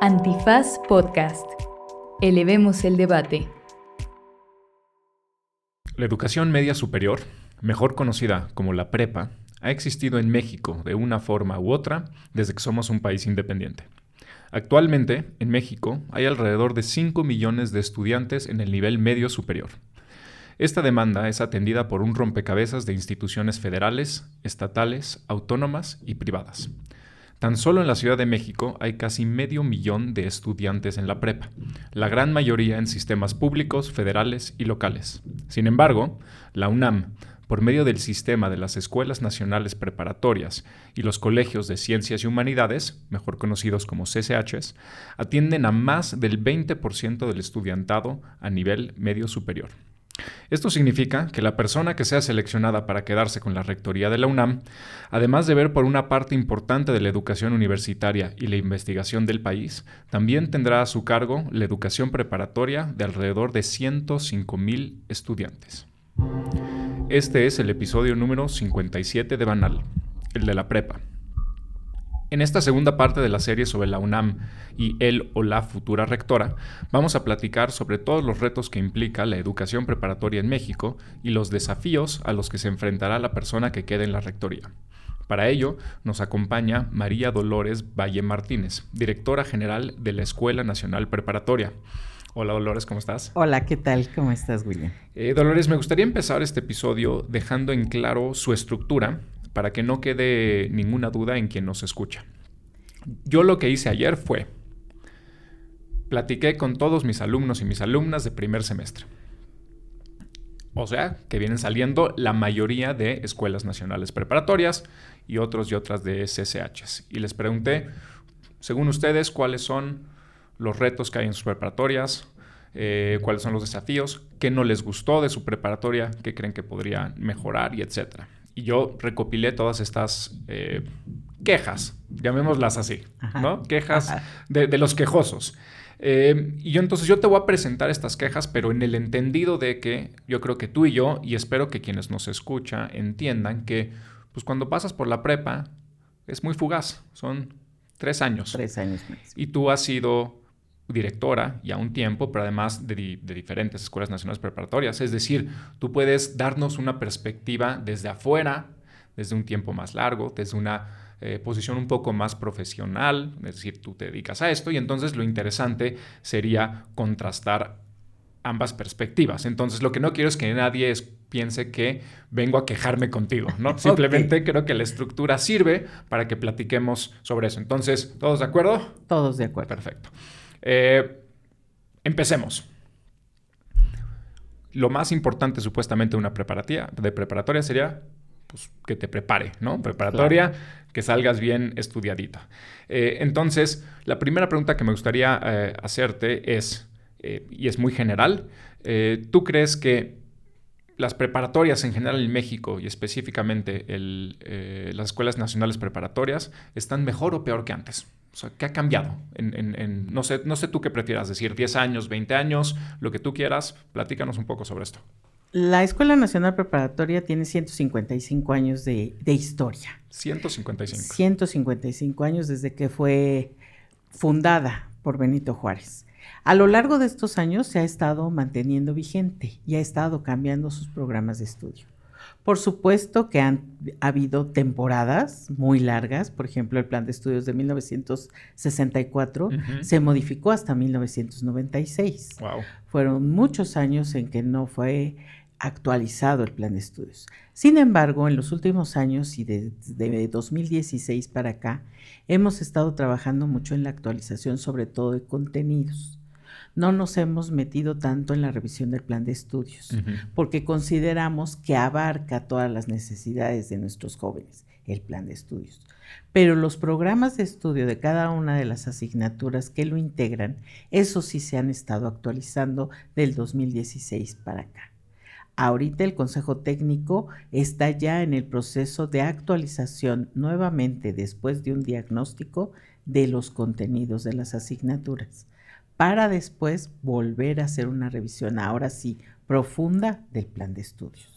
Antifaz Podcast. Elevemos el debate. La educación media superior, mejor conocida como la prepa, ha existido en México de una forma u otra desde que somos un país independiente. Actualmente, en México, hay alrededor de 5 millones de estudiantes en el nivel medio superior. Esta demanda es atendida por un rompecabezas de instituciones federales, estatales, autónomas y privadas. Tan solo en la Ciudad de México hay casi medio millón de estudiantes en la prepa, la gran mayoría en sistemas públicos, federales y locales. Sin embargo, la UNAM, por medio del sistema de las Escuelas Nacionales Preparatorias y los Colegios de Ciencias y Humanidades, mejor conocidos como CCHs, atienden a más del 20% del estudiantado a nivel medio superior. Esto significa que la persona que sea seleccionada para quedarse con la rectoría de la UNAM, además de ver por una parte importante de la educación universitaria y la investigación del país, también tendrá a su cargo la educación preparatoria de alrededor de 105 mil estudiantes. Este es el episodio número 57 de Banal, el de la prepa. En esta segunda parte de la serie sobre la UNAM y el o la futura rectora, vamos a platicar sobre todos los retos que implica la educación preparatoria en México y los desafíos a los que se enfrentará la persona que quede en la rectoría. Para ello, nos acompaña María Dolores Valle Martínez, directora general de la Escuela Nacional Preparatoria. Hola Dolores, ¿cómo estás? Hola, ¿qué tal? ¿Cómo estás, William? Eh, Dolores, me gustaría empezar este episodio dejando en claro su estructura para que no quede ninguna duda en quien nos escucha. Yo lo que hice ayer fue, platiqué con todos mis alumnos y mis alumnas de primer semestre. O sea, que vienen saliendo la mayoría de escuelas nacionales preparatorias y otros y otras de SSHs. Y les pregunté, según ustedes, cuáles son los retos que hay en sus preparatorias, eh, cuáles son los desafíos, qué no les gustó de su preparatoria, qué creen que podría mejorar y etcétera y yo recopilé todas estas eh, quejas, llamémoslas así, ¿no? Quejas de, los quejosos. Eh, y yo entonces yo te voy a presentar estas quejas, pero en el entendido de que yo creo que tú y yo, y espero que quienes nos escuchan entiendan que pues cuando pasas por la prepa es muy fugaz, son tres años. Tres años Y tú has sido directora ya un tiempo, pero además de, diferentes escuelas nacionales preparatorias. Es decir, tú puedes darnos una perspectiva desde afuera, desde un tiempo más largo, desde una eh, posición un poco más profesional, es decir, tú te dedicas a esto y entonces lo interesante sería contrastar ambas perspectivas. Entonces, lo que no quiero es que nadie piense que vengo a quejarme contigo, ¿no? Simplemente creo que la estructura sirve para que platiquemos sobre eso. Entonces, ¿todos de acuerdo? Todos de acuerdo. Perfecto. Eh, empecemos. Lo más importante supuestamente de una preparatoria, de preparatoria sería pues, que te prepare, ¿no? Preparatoria, que salgas bien estudiadita. Eh, entonces, la primera pregunta que me gustaría eh, hacerte es, y es muy general, ¿tú crees que las preparatorias en general en México y específicamente las escuelas nacionales preparatorias están mejor o peor que antes? O sea, ¿qué ha cambiado? En, no, sé, no sé tú qué prefieras decir, 10 años, 20 años, lo que tú quieras, platícanos un poco sobre esto. La Escuela Nacional Preparatoria tiene 155 años de, de historia. 155. 155 años desde que fue fundada por Benito Juárez. A lo largo de estos años se ha estado manteniendo vigente y ha estado cambiando sus programas de estudio. Por supuesto que han habido temporadas muy largas, por ejemplo, el plan de estudios de 1964 se modificó hasta 1996. Fueron muchos años en que no fue actualizado el plan de estudios. Sin embargo, en los últimos años y desde de 2016 para acá, hemos estado trabajando mucho en la actualización, sobre todo de contenidos no nos hemos metido tanto en la revisión del plan de estudios, porque consideramos que abarca todas las necesidades de nuestros jóvenes, el plan de estudios. Pero los programas de estudio de cada una de las asignaturas que lo integran, eso sí se han estado actualizando del 2016 para acá. Ahorita el Consejo Técnico está ya en el proceso de actualización nuevamente después de un diagnóstico de los contenidos de las asignaturas para después volver a hacer una revisión, ahora sí, profunda del plan de estudios.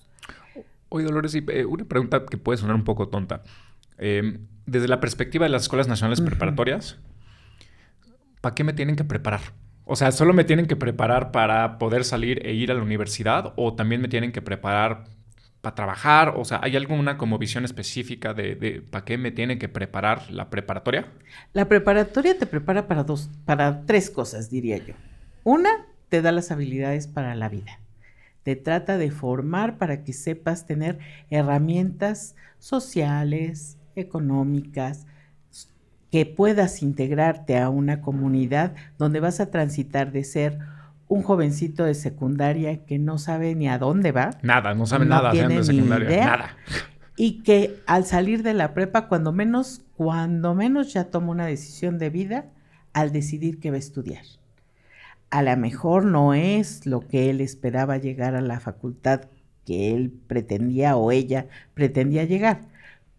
Oye, Dolores, eh, una pregunta que puede sonar un poco tonta. Em, desde la perspectiva de las escuelas nacionales preparatorias, ¿para qué me tienen que preparar? O sea, ¿solo me tienen que preparar para poder salir e ir a la universidad o también me tienen que preparar trabajar? O sea, ¿hay alguna como visión específica de, de para qué me tiene que preparar la preparatoria? La preparatoria te prepara para dos, para tres cosas, diría yo. Una, te da las habilidades para la vida. Te trata de formar para que sepas tener herramientas sociales, económicas, que puedas integrarte a una comunidad donde vas a transitar de ser un jovencito de secundaria que no sabe ni a dónde va. Nada, no sabe nada de secundaria, nada. Y que al salir de la prepa, cuando menos, cuando menos ya toma una decisión de vida al decidir que va a estudiar. A lo mejor no es lo que él esperaba llegar a la facultad que él pretendía o ella pretendía llegar,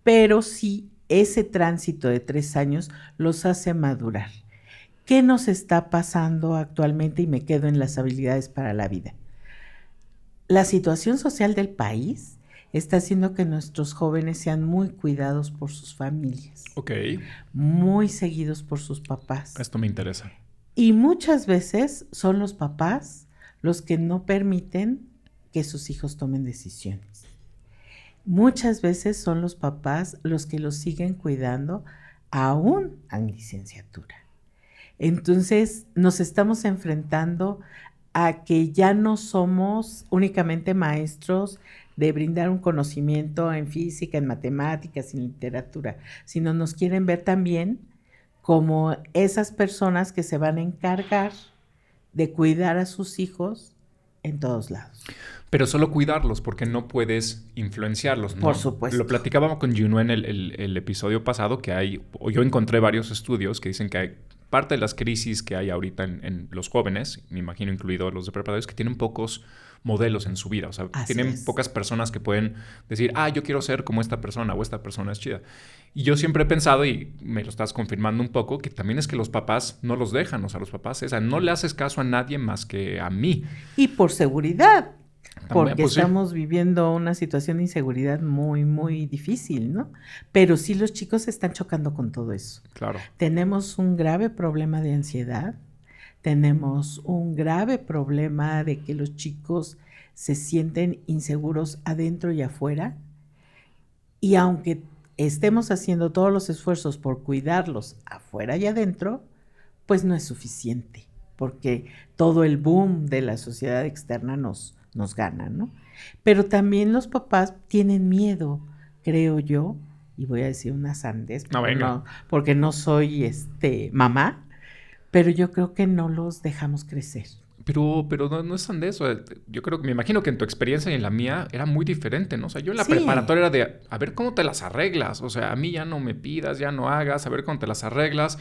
pero sí ese tránsito de tres años los hace madurar. ¿Qué nos está pasando actualmente? Y me quedo en las habilidades para la vida. La situación social del país está haciendo que nuestros jóvenes sean muy cuidados por sus familias. Ok. Muy seguidos por sus papás. Esto me interesa. Y muchas veces son los papás los que no permiten que sus hijos tomen decisiones. Muchas veces son los papás los que los siguen cuidando aún en licenciatura. Entonces nos estamos enfrentando a que ya no somos únicamente maestros de brindar un conocimiento en física, en matemáticas, en literatura, sino nos quieren ver también como esas personas que se van a encargar de cuidar a sus hijos en todos lados. Pero solo cuidarlos, porque no puedes influenciarlos. ¿no? Por supuesto. Lo platicábamos con Juno en el, episodio pasado, que hay, o yo encontré varios estudios que dicen que hay parte de las crisis que hay ahorita en, los jóvenes, me imagino incluido los de preparatorios, que tienen pocos modelos en su vida. O sea, tienen pocas personas que pueden decir, ah, yo quiero ser como esta persona o esta persona es chida. Y yo siempre he pensado, y me lo estás confirmando un poco, que también es que los papás no los dejan, o sea, los papás, o sea, no le haces caso a nadie más que a mí. Y por seguridad, porque pues estamos viviendo una situación de inseguridad muy, muy difícil, ¿no? Pero sí los chicos están chocando con todo eso. Claro. Tenemos un grave problema de ansiedad, tenemos un grave problema de que los chicos se sienten inseguros adentro y afuera. Y aunque estemos haciendo todos los esfuerzos por cuidarlos afuera y adentro, pues no es suficiente, porque todo el boom de la sociedad externa nos, nos gana, ¿no? Pero también los papás tienen miedo, creo yo, y voy a decir una sandez, porque no soy este mamá, pero yo creo que no los dejamos crecer. Pero, pero no, es sandez. Yo creo que me imagino que en tu experiencia y en la mía era muy diferente, ¿no? O sea, yo en la preparatoria era de a ver cómo te las arreglas. O sea, a mí ya no me pidas, ya no hagas, a ver cómo te las arreglas.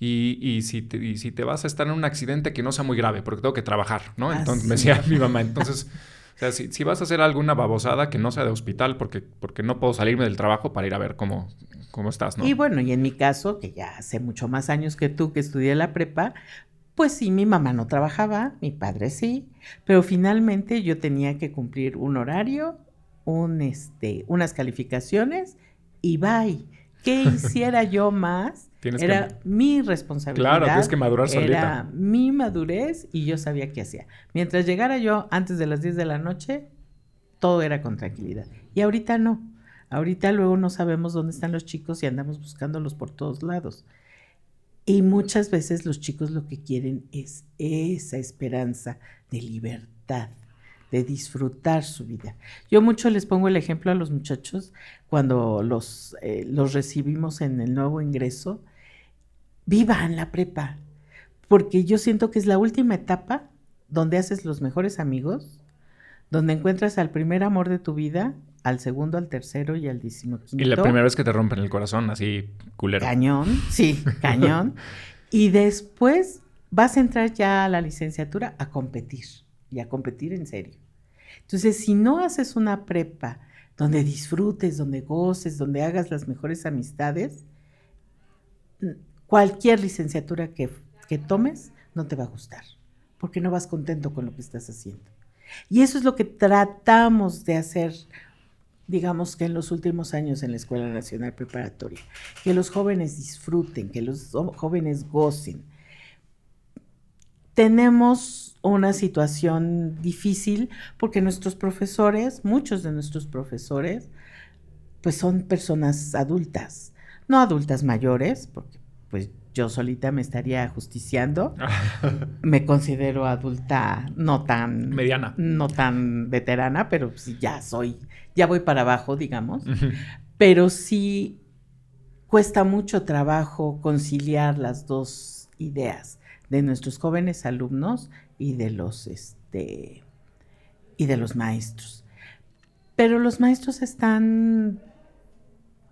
Y, y, si te, y si te vas a estar en un accidente que no sea muy grave, porque tengo que trabajar, ¿no? Entonces me decía mi mamá, entonces, o sea, si, si, vas a hacer alguna babosada que no sea de hospital, porque, porque no puedo salirme del trabajo para ir a ver cómo, cómo estás, ¿no? Y bueno, y en mi caso, que ya hace mucho más años que tú que estudié la prepa, pues sí, mi mamá no trabajaba, mi padre sí, pero finalmente yo tenía que cumplir un horario, un, este, unas calificaciones y bye. ¿Qué hiciera yo más? era mi responsabilidad. Claro, tienes que madurar solita. Era mi madurez y yo sabía qué hacía. Mientras llegara yo antes de las 10 de la noche, todo era con tranquilidad. Y ahorita no. Ahorita luego no sabemos dónde están los chicos y andamos buscándolos por todos lados. Y muchas veces los chicos lo que quieren es esa esperanza de libertad, de disfrutar su vida. Yo mucho les pongo el ejemplo a los muchachos cuando los, eh, los recibimos en el nuevo ingreso, vivan la prepa, porque yo siento que es la última etapa donde haces los mejores amigos, donde encuentras al primer amor de tu vida, al segundo, al tercero y al decimoquinto. Y la primera vez que te rompen el corazón, así culero. Cañón, sí, cañón. y después vas a entrar ya a la licenciatura a competir y a competir en serio. Entonces, si no haces una prepa donde disfrutes, donde goces, donde hagas las mejores amistades, cualquier licenciatura que, tomes no te va a gustar, porque no vas contento con lo que estás haciendo. Y eso es lo que tratamos de hacer, digamos que en los últimos años en la Escuela Nacional Preparatoria, que los jóvenes disfruten, que los jóvenes gocen, tenemos una situación difícil porque nuestros profesores, muchos de nuestros profesores, pues son personas adultas, no adultas mayores, porque pues yo solita me estaría justiciando. me considero adulta no tan mediana, no tan veterana, pero sí ya soy, ya voy para abajo, digamos. Pero sí cuesta mucho trabajo conciliar las dos ideas de nuestros jóvenes alumnos y de los este y de los maestros. Pero los maestros están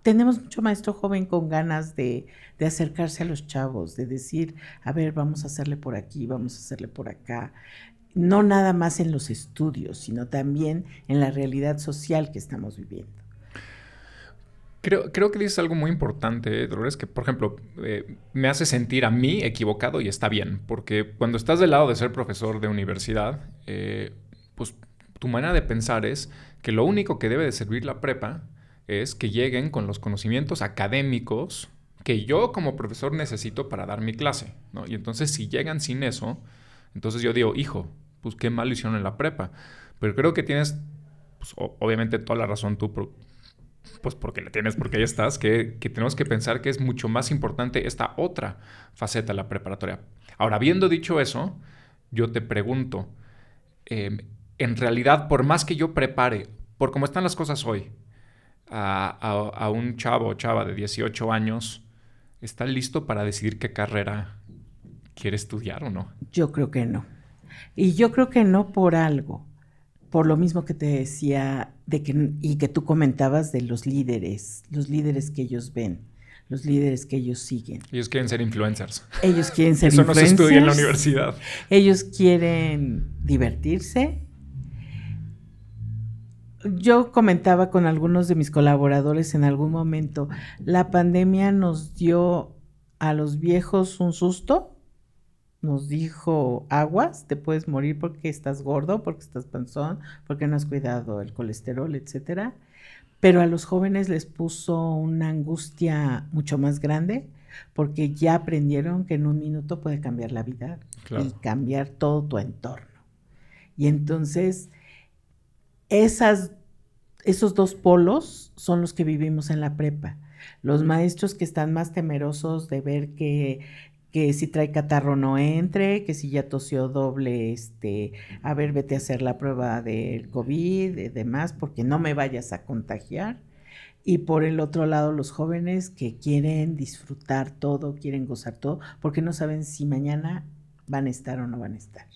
tenemos mucho maestro joven con ganas de, de, acercarse a los chavos, de decir, a ver, vamos a hacerle por aquí, vamos a hacerle por acá. No nada más en los estudios, sino también en la realidad social que estamos viviendo. Creo, creo que dices algo muy importante, Dolores, que por ejemplo eh, me hace sentir a mí equivocado y está bien, porque cuando estás del lado de ser profesor de universidad, eh, pues tu manera de pensar es que lo único que debe de servir la prepa es que lleguen con los conocimientos académicos que yo como profesor necesito para dar mi clase, ¿no? Y entonces si llegan sin eso, entonces yo digo, hijo, pues qué mal hicieron en la prepa. Pero creo que tienes, pues, obviamente toda la razón tú, pues porque la tienes, porque ahí estás, que, tenemos que pensar que es mucho más importante esta otra faceta la preparatoria. Ahora, habiendo dicho eso, yo te pregunto, em, en realidad, por más que yo prepare, por cómo están las cosas hoy, a, un chavo o chava de 18 años, ¿está listo para decidir qué carrera quiere estudiar o no? Yo creo que no. Y yo creo que no por algo, por lo mismo que te decía de que, y que tú comentabas de los líderes, los líderes que ellos ven, los líderes que ellos siguen. Ellos quieren ser influencers. Ellos quieren ser Eso influencers. Eso no se estudia en la universidad. Ellos quieren divertirse, yo comentaba con algunos de mis colaboradores en algún momento, la pandemia nos dio a los viejos un susto, nos dijo aguas, te puedes morir porque estás gordo, porque estás panzón, porque no has cuidado el colesterol, etcétera. Pero a los jóvenes les puso una angustia mucho más grande porque ya aprendieron que en un minuto puede cambiar la vida y cambiar todo tu entorno. Y entonces esas, esos dos polos son los que vivimos en la prepa. Los maestros que están más temerosos de ver que, que si trae catarro no entre, que si ya tosió doble, este, a ver, vete a hacer la prueba del COVID y demás, porque no me vayas a contagiar. Y por el otro lado, los jóvenes que quieren disfrutar todo, quieren gozar todo, porque no saben si mañana van a estar o no van a estar.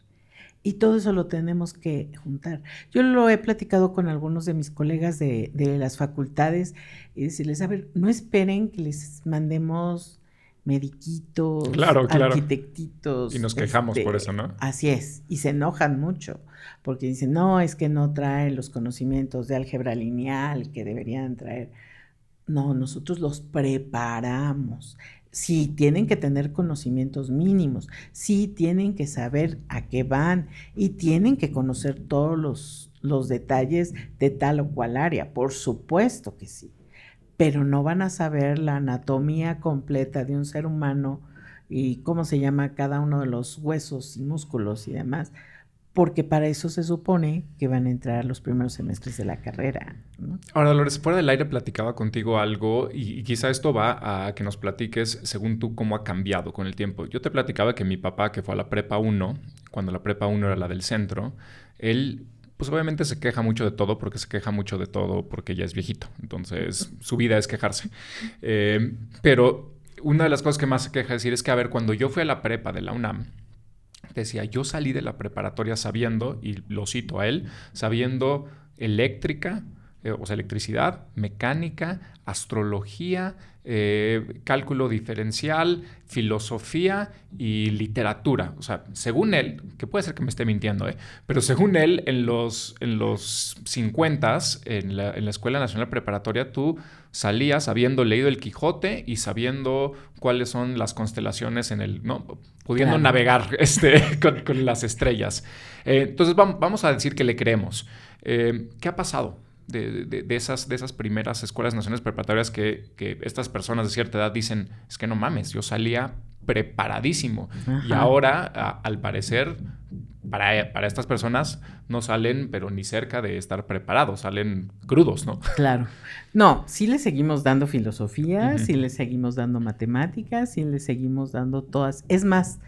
Y todo eso lo tenemos que juntar. Yo lo he platicado con algunos de mis colegas de, las facultades y decirles, a ver, no esperen que les mandemos mediquitos, claro, arquitectitos. Y nos quejamos por este, eso, ¿no? Así es, y se enojan mucho, porque dicen, no, es que no traen los conocimientos de álgebra lineal que deberían traer. No, nosotros los preparamos sí tienen que tener conocimientos mínimos, sí tienen que saber a qué van y tienen que conocer todos los, los detalles de tal o cual área, por supuesto que sí, pero no van a saber la anatomía completa de un ser humano y cómo se llama cada uno de los huesos y músculos y demás porque para eso se supone que van a entrar los primeros semestres de la carrera. Ahora, Dolores, fuera del aire platicaba contigo algo y, quizá esto va a que nos platiques según tú cómo ha cambiado con el tiempo. Yo te platicaba que mi papá, que fue a la prepa 1, cuando la prepa 1 era la del centro, él pues obviamente se queja mucho de todo porque se queja mucho de todo porque ya es viejito. Entonces, su vida es quejarse. Eh, pero una de las cosas que más se queja decir es que, a ver, cuando yo fui a la prepa de la UNAM, decía, yo salí de la preparatoria sabiendo, y lo cito a él, sabiendo eléctrica, eh, o sea, electricidad, mecánica, astrología, eh, cálculo diferencial, filosofía y literatura. O sea, según él, que puede ser que me esté mintiendo, ¿eh? pero según él, en los, en los 50, en la, en la Escuela Nacional Preparatoria, tú salías habiendo leído el Quijote y sabiendo cuáles son las constelaciones en el, ¿no? Pudiendo navegar este, con, las estrellas. Eh, entonces vamos a decir que le creemos. ¿Qué ha pasado? De, esas, de esas primeras escuelas nacionales preparatorias que, que, estas personas de cierta edad dicen, es que no mames, yo salía preparadísimo. Y ahora, al parecer, para, para, estas personas no salen, pero ni cerca de estar preparados, salen crudos, ¿no? Claro. No, sí le seguimos dando filosofía, sí le seguimos dando matemáticas, sí le seguimos dando todas. Es más,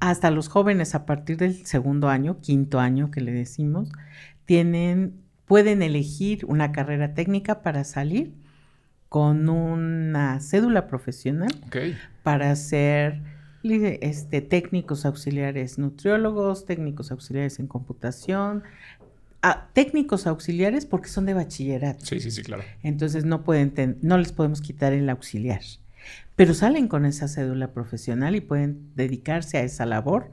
hasta los jóvenes a partir del segundo año, quinto año que le decimos, tienen, pueden elegir una carrera técnica para salir con una cédula profesional para ser este, técnicos auxiliares nutriólogos, técnicos auxiliares en computación, ah, técnicos auxiliares porque son de bachillerato. Sí, sí, sí, claro. Entonces no pueden, no les podemos quitar el auxiliar, pero salen con esa cédula profesional y pueden dedicarse a esa labor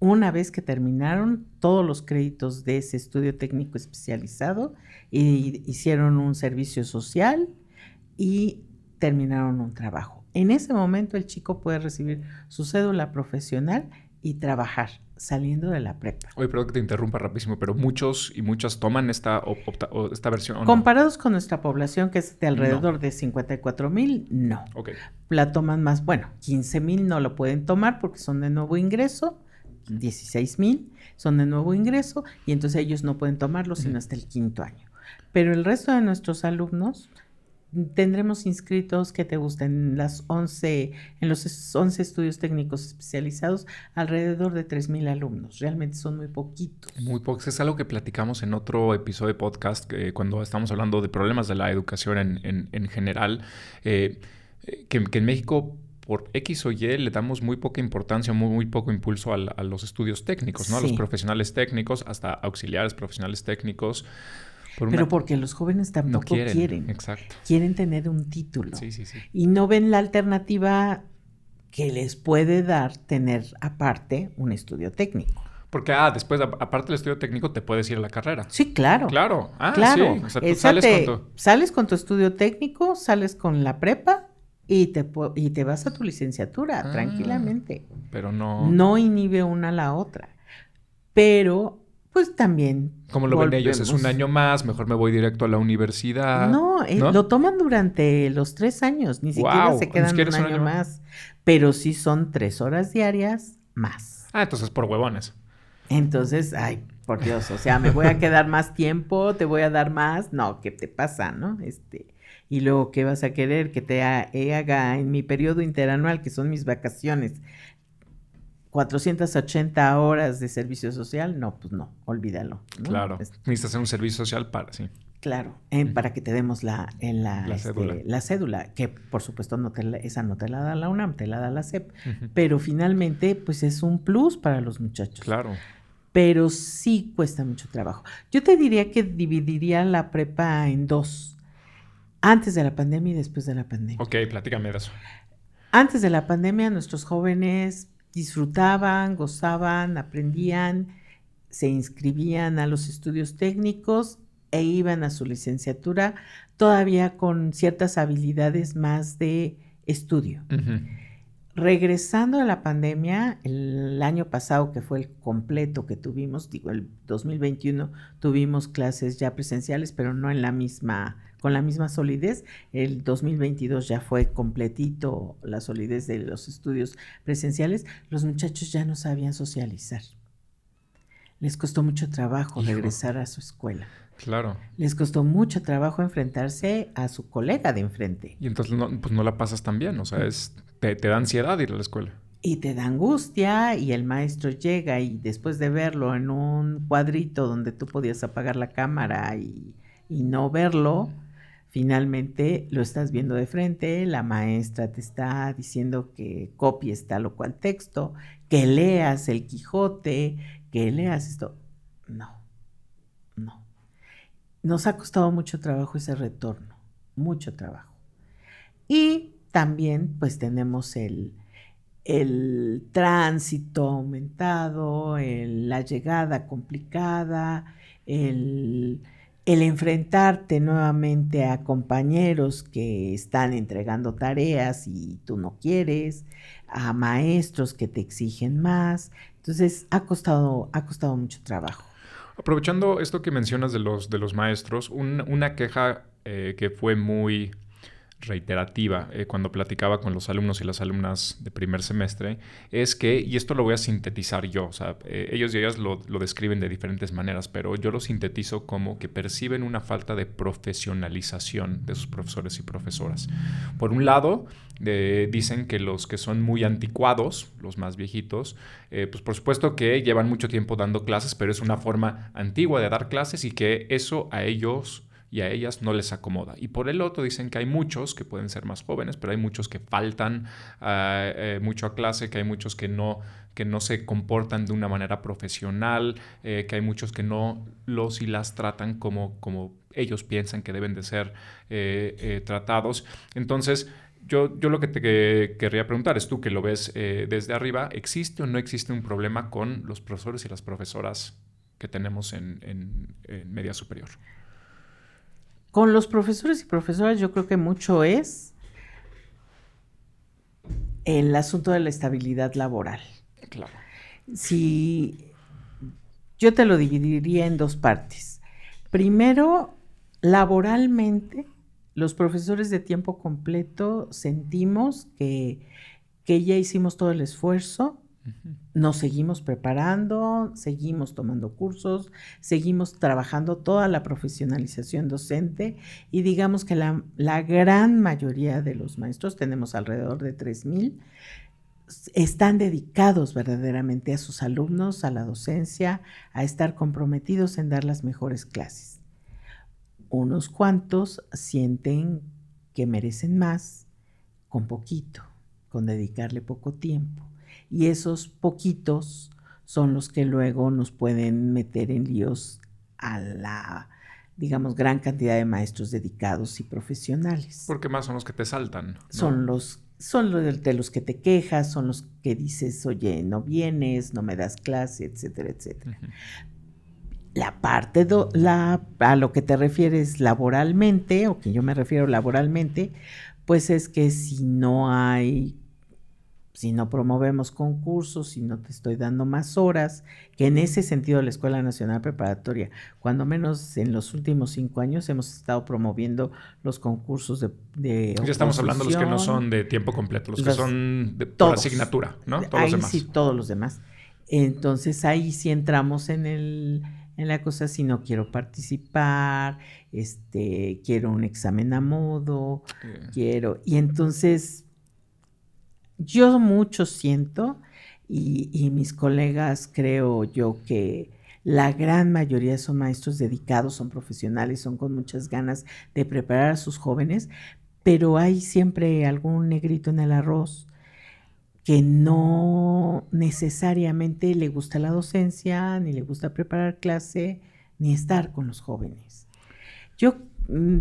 una vez que terminaron todos los créditos de ese estudio técnico especializado y hicieron un servicio social y terminaron un trabajo. En ese momento el chico puede recibir su cédula profesional y trabajar saliendo de la prepa. Oye, perdón que te interrumpa rapidísimo, pero muchos y muchas toman esta, esta versión. Comparados con nuestra población, que es de alrededor de 54 mil, no. Okay. La toman más, bueno, 15 mil no lo pueden tomar porque son de nuevo ingreso, 16 mil son de nuevo ingreso y entonces ellos no pueden tomarlo sino hasta el quinto año. Pero el resto de nuestros alumnos tendremos inscritos que te gusten las 11, en los 11 estudios técnicos especializados, alrededor de 3.000 alumnos. Realmente son muy poquitos. Muy pocos. Es algo que platicamos en otro episodio de podcast cuando estamos hablando de problemas de la educación en, general, eh, que, en México por X o Y le damos muy poca importancia, muy, muy poco impulso a, los estudios técnicos, ¿no? A los profesionales técnicos, hasta auxiliares profesionales técnicos. Pero porque los jóvenes tampoco quieren, Exacto. Quieren tener un título. Sí, sí, sí. Y no ven la alternativa que les puede dar tener aparte un estudio técnico. Porque, ah, después, aparte del estudio técnico, te puedes ir a la carrera. Sí, claro. Claro. Ah, claro. sí. O sea, tú sales, con tu... sales con tu estudio técnico, sales con la prepa y te, y te vas a tu licenciatura ah, tranquilamente. Pero no. No inhibe una a la otra. Pero pues también. Como lo ven ellos, es un año más, mejor me voy directo a la universidad. No, eh, lo toman durante los tres años, ni siquiera se quedan un, año, más. Pero sí son tres horas diarias más. Ah, entonces por huevones. Entonces, ay, por Dios, o sea, me voy a quedar más tiempo, te voy a dar más. No, ¿qué te pasa, no? Este, y luego, ¿qué vas a querer que te haga en mi periodo interanual, que son mis vacaciones? 480 horas de servicio social, no, pues no, olvídalo. Claro, necesitas hacer un servicio social para, sí. Claro, para que te demos la, en la, este, la, cédula. que por supuesto no te esa no te la da la UNAM, te la da la CEP, pero finalmente pues es un plus para los muchachos. Claro. Pero sí cuesta mucho trabajo. Yo te diría que dividiría la prepa en dos, antes de la pandemia y después de la pandemia. Ok, platícame de eso. Antes de la pandemia nuestros jóvenes disfrutaban, gozaban, aprendían, se inscribían a los estudios técnicos e iban a su licenciatura todavía con ciertas habilidades más de estudio. Regresando a la pandemia, el año pasado que fue el completo que tuvimos, digo, el 2021 tuvimos clases ya presenciales, pero no en la misma con la misma solidez. El 2022 ya fue completito la solidez de los estudios presenciales. Los muchachos ya no sabían socializar. Les costó mucho trabajo regresar a su escuela. Claro. Les costó mucho trabajo enfrentarse a su colega de enfrente. Y entonces no, pues no la pasas tan bien, o sea, es, te, da ansiedad ir a la escuela. Y te da angustia y el maestro llega y después de verlo en un cuadrito donde tú podías apagar la cámara y, y no verlo, Finalmente lo estás viendo de frente, la maestra te está diciendo que copies tal o cual texto, que leas el Quijote, que leas esto. No, no. Nos ha costado mucho trabajo ese retorno, mucho trabajo. Y también pues tenemos el, el tránsito aumentado, la llegada complicada, el el enfrentarte nuevamente a compañeros que están entregando tareas y tú no quieres, a maestros que te exigen más. Entonces, ha costado, ha costado mucho trabajo. Aprovechando esto que mencionas de los, de los maestros, una queja eh, que fue muy reiterativa eh, cuando platicaba con los alumnos y las alumnas de primer semestre es que, y esto lo voy a sintetizar yo, o sea, eh, ellos y ellas lo, describen de diferentes maneras, pero yo lo sintetizo como que perciben una falta de profesionalización de sus profesores y profesoras. Por un lado, dicen que los que son muy anticuados, los más viejitos, eh, pues por supuesto que llevan mucho tiempo dando clases, pero es una forma antigua de dar clases y que eso a ellos y a ellas no les acomoda. Y por el otro dicen que hay muchos que pueden ser más jóvenes, pero hay muchos que faltan ah, eh, mucho a clase, que hay muchos que no, que no se comportan de una manera profesional, eh, que hay muchos que no los y las tratan como, como ellos piensan que deben de ser eh, tratados. Entonces, yo, yo, lo que te querría preguntar es tú que lo ves desde arriba, ¿existe o no existe un problema con los profesores y las profesoras que tenemos en, en media superior? Con los profesores y profesoras yo creo que mucho es el asunto de la estabilidad laboral. Claro. Si yo te lo dividiría en dos partes. Primero, laboralmente, los profesores de tiempo completo sentimos que, que ya hicimos todo el esfuerzo nos seguimos preparando, seguimos tomando cursos, seguimos trabajando toda la profesionalización docente y digamos que la, gran mayoría de los maestros, tenemos alrededor de 3.000, están dedicados verdaderamente a sus alumnos, a la docencia, a estar comprometidos en dar las mejores clases. Unos cuantos sienten que merecen más con poquito, con dedicarle poco tiempo y esos poquitos son los que luego nos pueden meter en líos a la, digamos, gran cantidad de maestros dedicados y profesionales. Porque más son los que te saltan. Son los son los de los que te quejas, son los que dices, oye, no vienes, no me das clase, etcétera, etcétera. La parte, la, a lo que te refieres laboralmente, o que yo me refiero laboralmente, pues es que si no hay si no promovemos concursos, si no te estoy dando más horas, que en ese sentido la Escuela Nacional Preparatoria, cuando menos en los últimos cinco años hemos estado promoviendo los concursos de... ya estamos hablando de los que no son de tiempo completo, los, que son de por asignatura, ¿no? Todos ahí los demás. sí, todos los demás. Entonces ahí sí entramos en el en la cosa si no quiero participar, este, quiero un examen a modo, quiero, y entonces yo mucho siento y, mis colegas creo yo que la gran mayoría son maestros dedicados, son profesionales, son con muchas ganas de preparar a sus jóvenes, pero hay siempre algún negrito en el arroz que no necesariamente le gusta la docencia, ni le gusta preparar clase, ni estar con los jóvenes. Yo mm,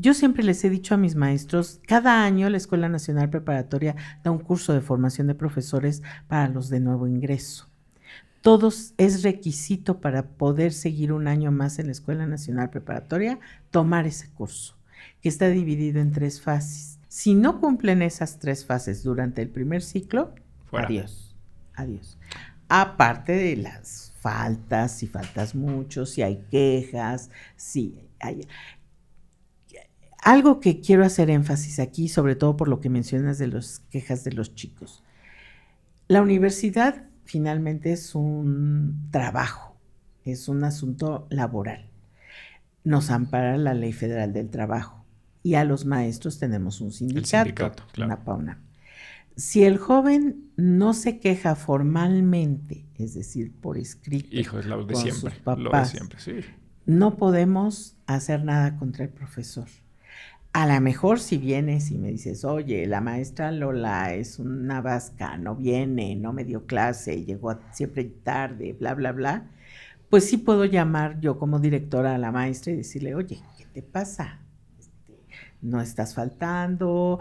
yo siempre les he dicho a mis maestros, cada año la Escuela Nacional Preparatoria da un curso de formación de profesores para los de nuevo ingreso. Todos es requisito para poder seguir un año más en la Escuela Nacional Preparatoria, tomar ese curso, que está dividido en tres fases. Si no cumplen esas tres fases durante el primer ciclo, adiós, adiós. Aparte de las faltas, si faltas mucho, si hay quejas, si hay algo que quiero hacer énfasis aquí, sobre todo por lo que mencionas de las quejas de los chicos. La universidad finalmente es un trabajo, es un asunto laboral. Nos ampara la Ley Federal del Trabajo y a los maestros tenemos un sindicato, una pauna. Si el joven no se queja formalmente, es decir, por escrito, Hijo, es lo de siempre, lo de siempre, sí. no podemos hacer nada contra el profesor. A lo mejor si vienes y me dices, oye, la maestra Lola es una vasca, no viene, no me dio clase, llegó siempre tarde, bla, bla, bla, pues sí puedo llamar yo como directora a la maestra y decirle, oye, ¿qué te pasa? Este, no estás faltando,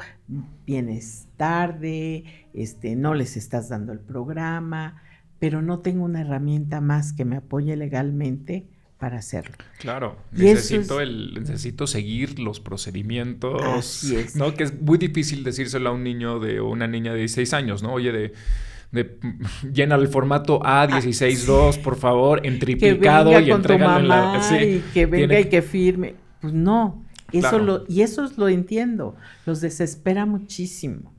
vienes tarde, este, no les estás dando el programa, pero no tengo una herramienta más que me apoye legalmente para hacerlo. Claro, necesito, el, necesito seguir los procedimientos, ¿no? Que es muy difícil decírselo a un niño de o una niña de 16 años, ¿no? Oye, de, llena el formato A162, por favor, en triplicado que venga y con tu en la... sí, y que venga tiene y que firme. Pues no, eso Claro. lo, y eso lo entiendo, los desespera muchísimo.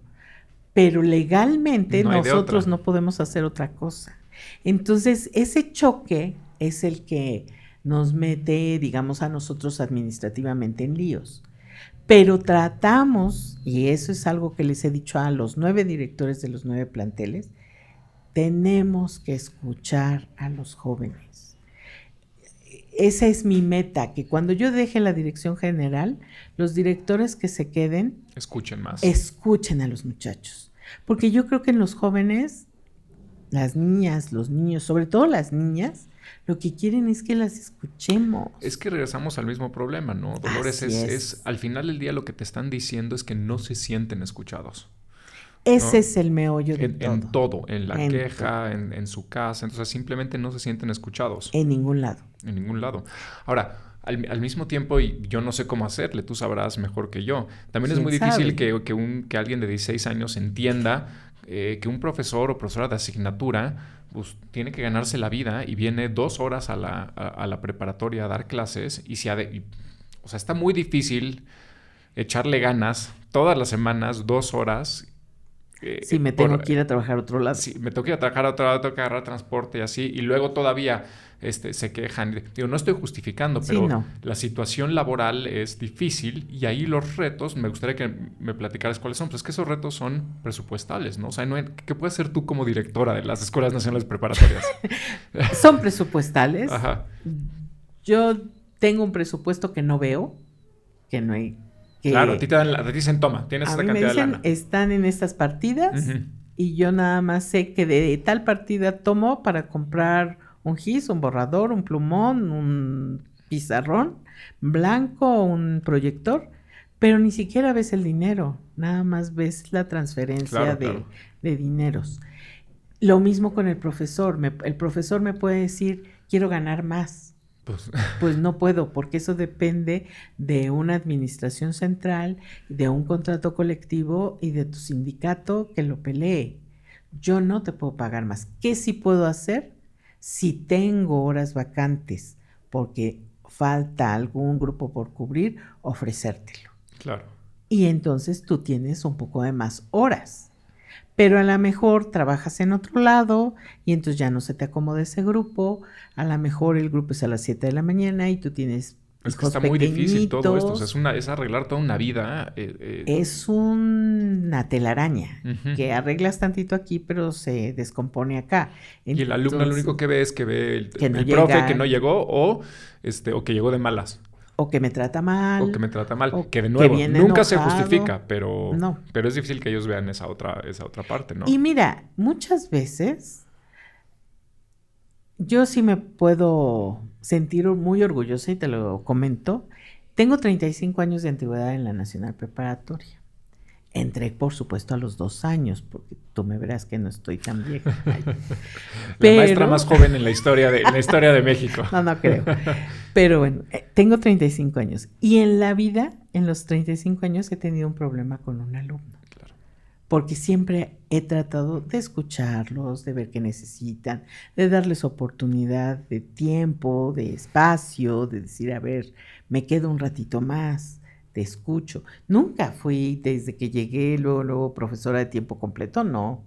Pero legalmente No de nosotros no podemos hacer otra cosa. Entonces, ese choque es el que nos mete, digamos, a nosotros administrativamente en líos. Pero tratamos, y eso es algo que les he dicho a los nueve directores de los nueve planteles, tenemos que escuchar a los jóvenes. Esa es mi meta, que cuando yo deje la dirección general, los directores que se queden Escuchen más. escuchen a los muchachos. Porque yo creo que en los jóvenes, las niñas, los niños, sobre todo las niñas, lo que quieren es que las escuchemos. Es que regresamos al mismo problema, ¿no? Dolores, es, es. es- al final del día lo que te están diciendo es que no se sienten escuchados. Ese ¿no? es el meollo de En, todo. en todo, en la En queja, en, en su casa, entonces simplemente no se sienten escuchados En ningún lado. en ningún lado. Ahora, al, al mismo tiempo, y yo no sé cómo hacerle, tú sabrás mejor que yo, también es ¿Quién muy difícil que, que, un, que alguien de 16 años entienda eh, que un profesor o profesora de asignatura pues, tiene que ganarse la vida y viene dos horas a la, a, la preparatoria a dar clases y se ha de- o sea, está muy difícil echarle ganas todas las semanas, dos horas. Eh, Si me por- tengo que ir a trabajar a otro lado. Sí, me tengo que ir a trabajar a otro lado, tengo que agarrar transporte y así, y luego todavía este, se quejan. Digo, no estoy justificando, Sí, pero no. la situación laboral es difícil y ahí los retos, me gustaría que me platicaras cuáles son, pues es que esos retos son presupuestales, ¿no? O sea, no hay- ¿qué puedes hacer tú como directora de las escuelas nacionales preparatorias? Son presupuestales. Ajá, Yo tengo un presupuesto que no veo, que no hay. Que claro, a ti te, dan, a ti dicen, toma, tienes a esta mí me cantidad de dicen, lana. están en estas partidas y yo nada más sé que de tal partida tomo para comprar un gis, un borrador, un plumón, un pizarrón blanco, un proyector, pero ni siquiera ves el dinero, nada más ves la transferencia Claro, de, claro. de dineros. Lo mismo con el profesor, me- el profesor me puede decir, quiero ganar más. Pues, Pues no puedo, porque eso depende de una administración central, de un contrato colectivo y de tu sindicato que lo pelee. Yo no te puedo pagar más. ¿Qué sí puedo hacer? Si tengo horas vacantes porque falta algún grupo por cubrir, ofrecértelo. claro. Y entonces tú tienes un poco de más horas. Pero a lo mejor trabajas en otro lado y entonces ya no se te acomoda ese grupo. A lo mejor el grupo es a las 7 de la mañana y tú tienes Es que está muy difícil todo esto, o sea, es, una, es arreglar toda una vida. eh, eh, Es una telaraña que arreglas tantito aquí, pero se descompone acá. Y el alumno lo único que ve es que ve el, Que no el profe que no llegó o, este, o que llegó de malas. O que me trata mal. O que me trata mal. o Que de nuevo, nunca se justifica, pero, No. pero es difícil que ellos vean esa otra, esa otra parte, ¿no? Y mira, muchas veces yo sí me puedo sentir muy orgullosa y te lo comento. Tengo 35 años de antigüedad en la Nacional Preparatoria. Entré, por supuesto, a los dos años, porque tú me verás que no estoy tan vieja. La maestra más joven en la historia de, en la historia de México. No, no creo. Pero bueno, eh, tengo 35 años. Y en la vida, en los 35 años, he tenido un problema con un alumno. Claro. Porque siempre he tratado de escucharlos, de ver qué necesitan, de darles oportunidad de tiempo, de espacio, de decir, a ver, me quedo un ratito más, te escucho. Nunca fui desde que llegué, luego, luego profesora de tiempo completo, no.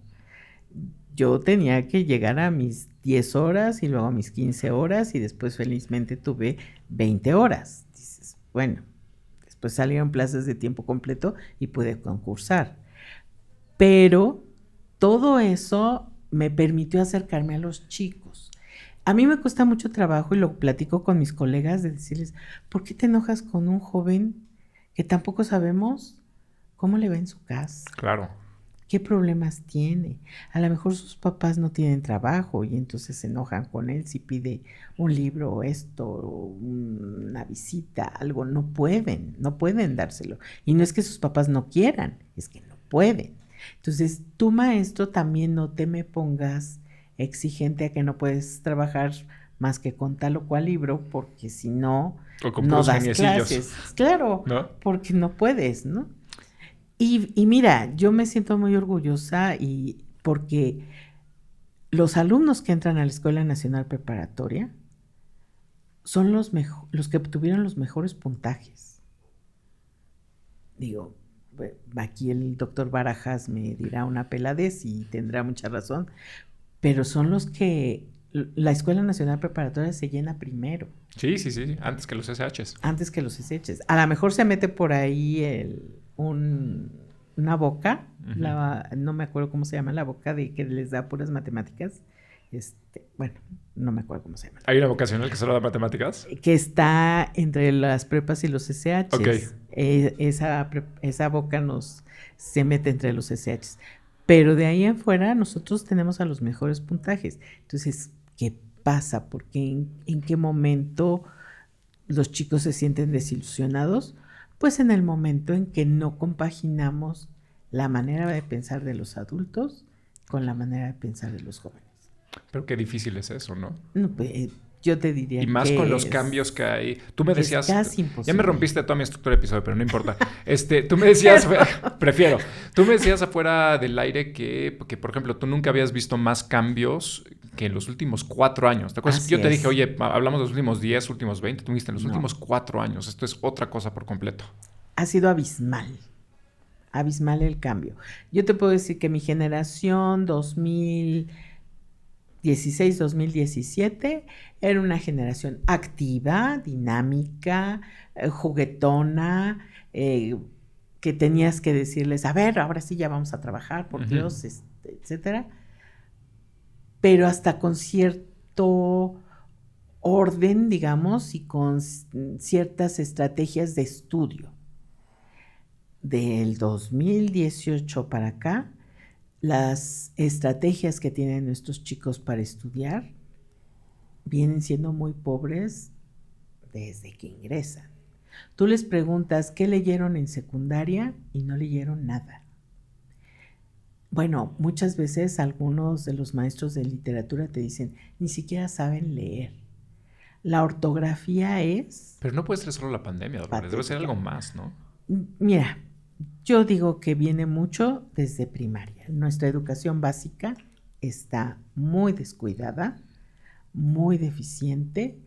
Yo tenía que llegar a mis 10 horas y luego a mis 15 horas y después felizmente tuve 20 horas. Dices, bueno, después salieron plazas de tiempo completo y pude concursar. Pero todo eso me permitió acercarme a los chicos. A mí me cuesta mucho trabajo y lo platico con mis colegas de decirles, ¿por qué te enojas con un joven que tampoco sabemos cómo le va en su casa? Claro. ¿Qué problemas tiene? A lo mejor sus papás no tienen trabajo y entonces se enojan con él si pide un libro o esto, o una visita, algo. No pueden, no pueden dárselo. Y no es que sus papás no quieran, es que no pueden. Entonces, tu maestro también no te me pongas exigente a que no puedes trabajar más que con tal o cual libro, porque si no, no das clases. Claro, ¿no? porque no puedes, ¿no? Y, y mira, yo me siento muy orgullosa y porque los alumnos que entran a la Escuela Nacional Preparatoria son los, los que obtuvieron los mejores puntajes. Digo, aquí el doctor Barajas me dirá una peladez y tendrá mucha razón, pero son los que la Escuela Nacional Preparatoria se llena primero. Sí, sí, sí, antes que los SHs. Antes que los SHs. A lo mejor se mete por ahí el, una boca, no me acuerdo cómo se llama la boca de que les da puras matemáticas. Este, bueno, no me acuerdo cómo se llama. ¿Hay una vocacional que solo da matemáticas? Que está entre las prepas y los SHs. Ok. Eh, esa, esa boca nos se mete entre los SHs. Pero de ahí afuera nosotros tenemos a los mejores puntajes. Entonces, ¿qué pasa? Porque en, qué momento los chicos se sienten desilusionados? Pues en el momento en que no compaginamos la manera de pensar de los adultos con la manera de pensar de los jóvenes. Pero qué difícil es eso, ¿no? No, pues yo te diría Y más con los cambios que hay. Tú me decías. Ya me rompiste toda mi estructura de episodio, pero no importa. Este, tú me decías, prefiero. Tú me decías afuera del aire que, que, por ejemplo, tú nunca habías visto más cambios que en los últimos cuatro años. ¿Te acuerdas? Yo te dije, oye, hablamos de los últimos diez, últimos veinte. Tú me dijiste en los últimos cuatro años. Esto es otra cosa por completo. Ha sido abismal. Abismal el cambio. Yo te puedo decir que mi generación 2000 16-2017 era una generación activa, dinámica, eh, juguetona, eh, que tenías que decirles, a ver, ahora sí ya vamos a trabajar, por Dios, este, etcétera. Pero hasta con cierto orden, digamos, y con ciertas estrategias de estudio. Del 2018 para acá, las estrategias que tienen nuestros chicos para estudiar vienen siendo muy pobres desde que ingresan. Tú les preguntas qué leyeron en secundaria y no leyeron nada. Bueno, muchas veces algunos de los maestros de literatura te dicen, ni siquiera saben leer. La ortografía es... Pero no puede ser solo la pandemia, Debe ser algo más, ¿no? Mira, yo digo que viene mucho desde primaria. Nuestra educación básica está muy descuidada, muy deficiente,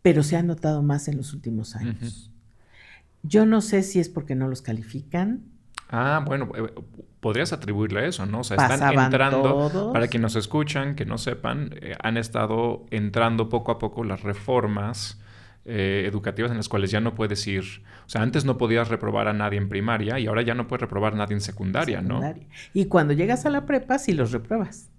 pero se ha notado más en los últimos años. Yo no sé si es porque no los califican. Ah, bueno, eh, podrías atribuirle a eso, ¿no? O sea, están entrando, para quienes nos escuchan, que no sepan, eh, han estado entrando poco a poco las reformas eh, educativas en las cuales ya no puedes ir, o sea, antes no podías reprobar a nadie en primaria y ahora ya no puedes reprobar a nadie en secundaria, ¿no? Y cuando llegas a la prepa, sí los repruebas.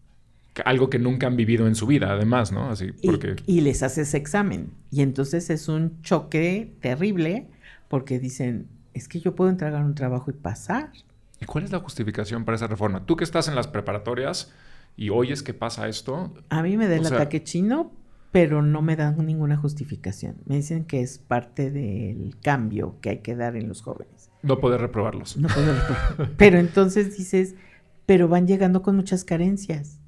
Algo que nunca han vivido en su vida, además, ¿no? Así, porque... y, les haces examen. Y entonces es un choque terrible porque dicen, es que yo puedo entregar un trabajo y pasar. ¿Y cuál es la justificación para esa reforma? Tú que estás en las preparatorias y oyes que pasa esto. A mí me da el ataque chino pero no me dan ninguna justificación. Me dicen que es parte del cambio que hay que dar en los jóvenes. No poder reprobarlos. No poder reprobarlos. pero entonces dices, pero van llegando con muchas carencias.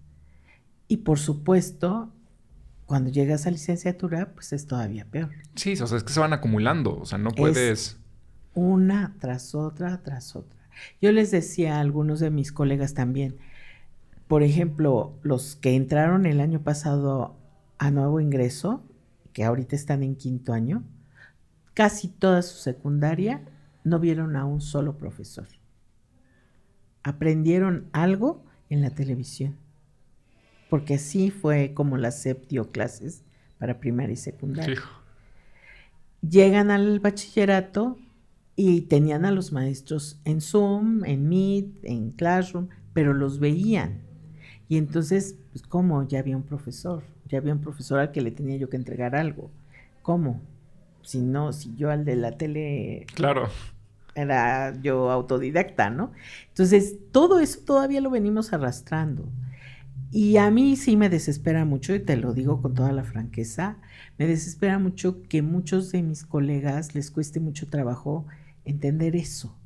Y por supuesto, cuando llegas a licenciatura, pues es todavía peor. Sí, o sea, es que se van acumulando, o sea, no puedes... una tras otra, tras otra. Yo les decía a algunos de mis colegas también, por ejemplo, los que entraron el año pasado a nuevo ingreso, que ahorita están en quinto año, casi toda su secundaria no vieron a un solo profesor. Aprendieron algo en la televisión, porque así fue como la SEP dio clases para primaria y secundaria. Llegan al bachillerato y tenían a los maestros en Zoom, en Meet, en Classroom, pero los veían. Y entonces, pues, ¿cómo? Ya había un profesor ya había un profesor al que le tenía yo que entregar algo. ¿Cómo? Si no, si yo al de la tele. Claro. Era yo autodidacta, ¿no? Entonces, todo eso todavía lo venimos arrastrando. Y a mí sí me desespera mucho, y te lo digo con toda la franqueza, me desespera mucho que muchos de mis colegas les cueste mucho trabajo entender eso,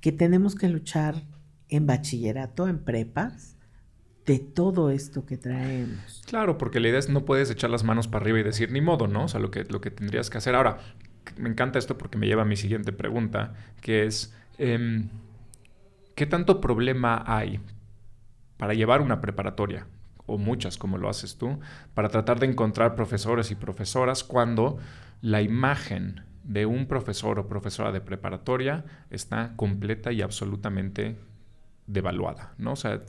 que tenemos que luchar en bachillerato, en prepas, de todo esto que traemos. Claro, porque la idea es no puedes echar las manos para arriba y decir ni modo, ¿no? O sea, lo que, lo que tendrías que hacer. Ahora, me encanta esto porque me lleva a mi siguiente pregunta, que es, em, ¿qué tanto problema hay para llevar una preparatoria? o muchas como lo haces tú, para tratar de encontrar profesores y profesoras cuando la imagen de un profesor o profesora de preparatoria está completa y absolutamente devaluada, ¿no? O sea,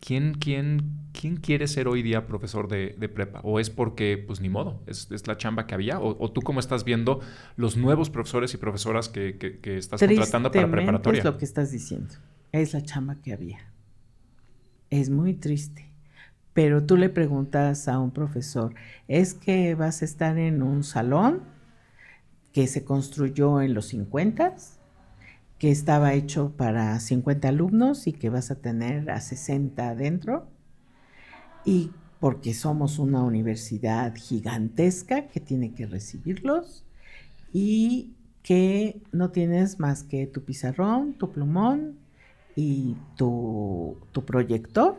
¿quién, quién, quién quiere ser hoy día profesor de, prepa? ¿O es porque, pues ni modo, es, la chamba que había? ¿O, tú cómo estás viendo los nuevos profesores y profesoras que, que, estás contratando para preparatoria? es lo que estás diciendo, es la chamba que había. Es muy triste. Pero tú le preguntas a un profesor, ¿es que vas a estar en un salón que se construyó en los 50 que estaba hecho para 50 alumnos y que vas a tener a 60 adentro. Y porque somos una universidad gigantesca que tiene que recibirlos y que no tienes más que tu pizarrón, tu plumón y tu, tu proyector,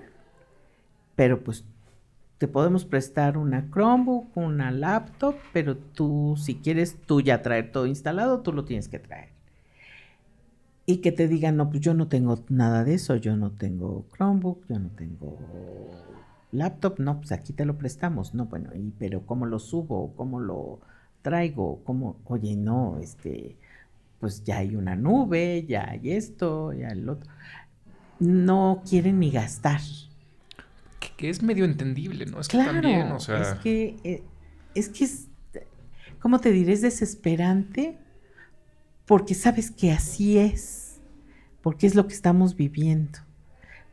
pero pues te podemos prestar una Chromebook, una laptop, pero tú si quieres tú ya traer todo instalado, tú lo tienes que traer y que te digan, no, pues yo no tengo nada de eso, yo no tengo Chromebook, yo no tengo laptop, no, pues aquí te lo prestamos, no, bueno, y, pero ¿cómo lo subo? ¿Cómo lo traigo? ¿Cómo? Oye, no, este, pues ya hay una nube, ya hay esto, ya el otro. No quieren ni gastar. Que, es medio entendible, ¿no? Es que también, o sea... Es que, eh, es que es, ¿cómo te diré? Es desesperante porque sabes que así es, porque es lo que estamos viviendo,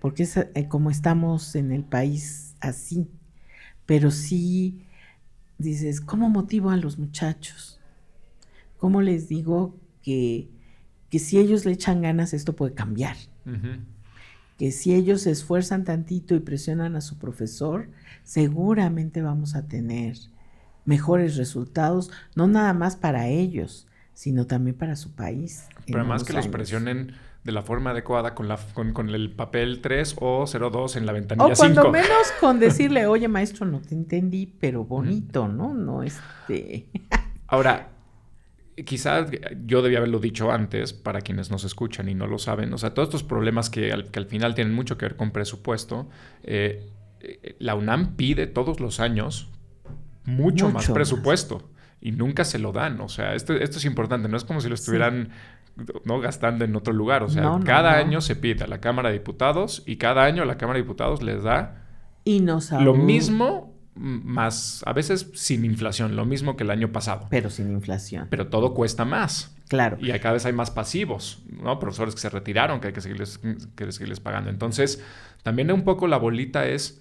porque es eh, como estamos en el país así. Pero sí dices, ¿cómo motivo a los muchachos? ¿Cómo les digo que, que si ellos le echan ganas esto puede cambiar? Que si ellos se esfuerzan tantito y presionan a su profesor, seguramente vamos a tener mejores resultados, no nada más para ellos, sino también para su país. Pero además que los presionen de la forma adecuada con, la, con, el papel 3 o 02 en la ventanilla 5. O cuando menos con decirle, oye maestro, no te entendí, pero bonito, ¿no? No este... Ahora, quizás yo debía haberlo dicho antes para quienes nos escuchan y no lo saben. O sea, todos estos problemas que al, que al final tienen mucho que ver con presupuesto, eh, la UNAM pide todos los años mucho, más presupuesto y nunca se lo dan. O sea, esto, esto es importante, no es como si lo estuvieran ¿no? gastando en otro lugar. O sea, cada año se pide a la Cámara de Diputados y cada año la Cámara de Diputados les da y no lo mismo más, a veces sin inflación, lo mismo que el año pasado. Pero sin inflación. Pero todo cuesta más. Claro. Y cada vez hay más pasivos, ¿no? Profesores que se retiraron, que hay que seguirles, que seguirles pagando. Entonces, también un poco la bolita es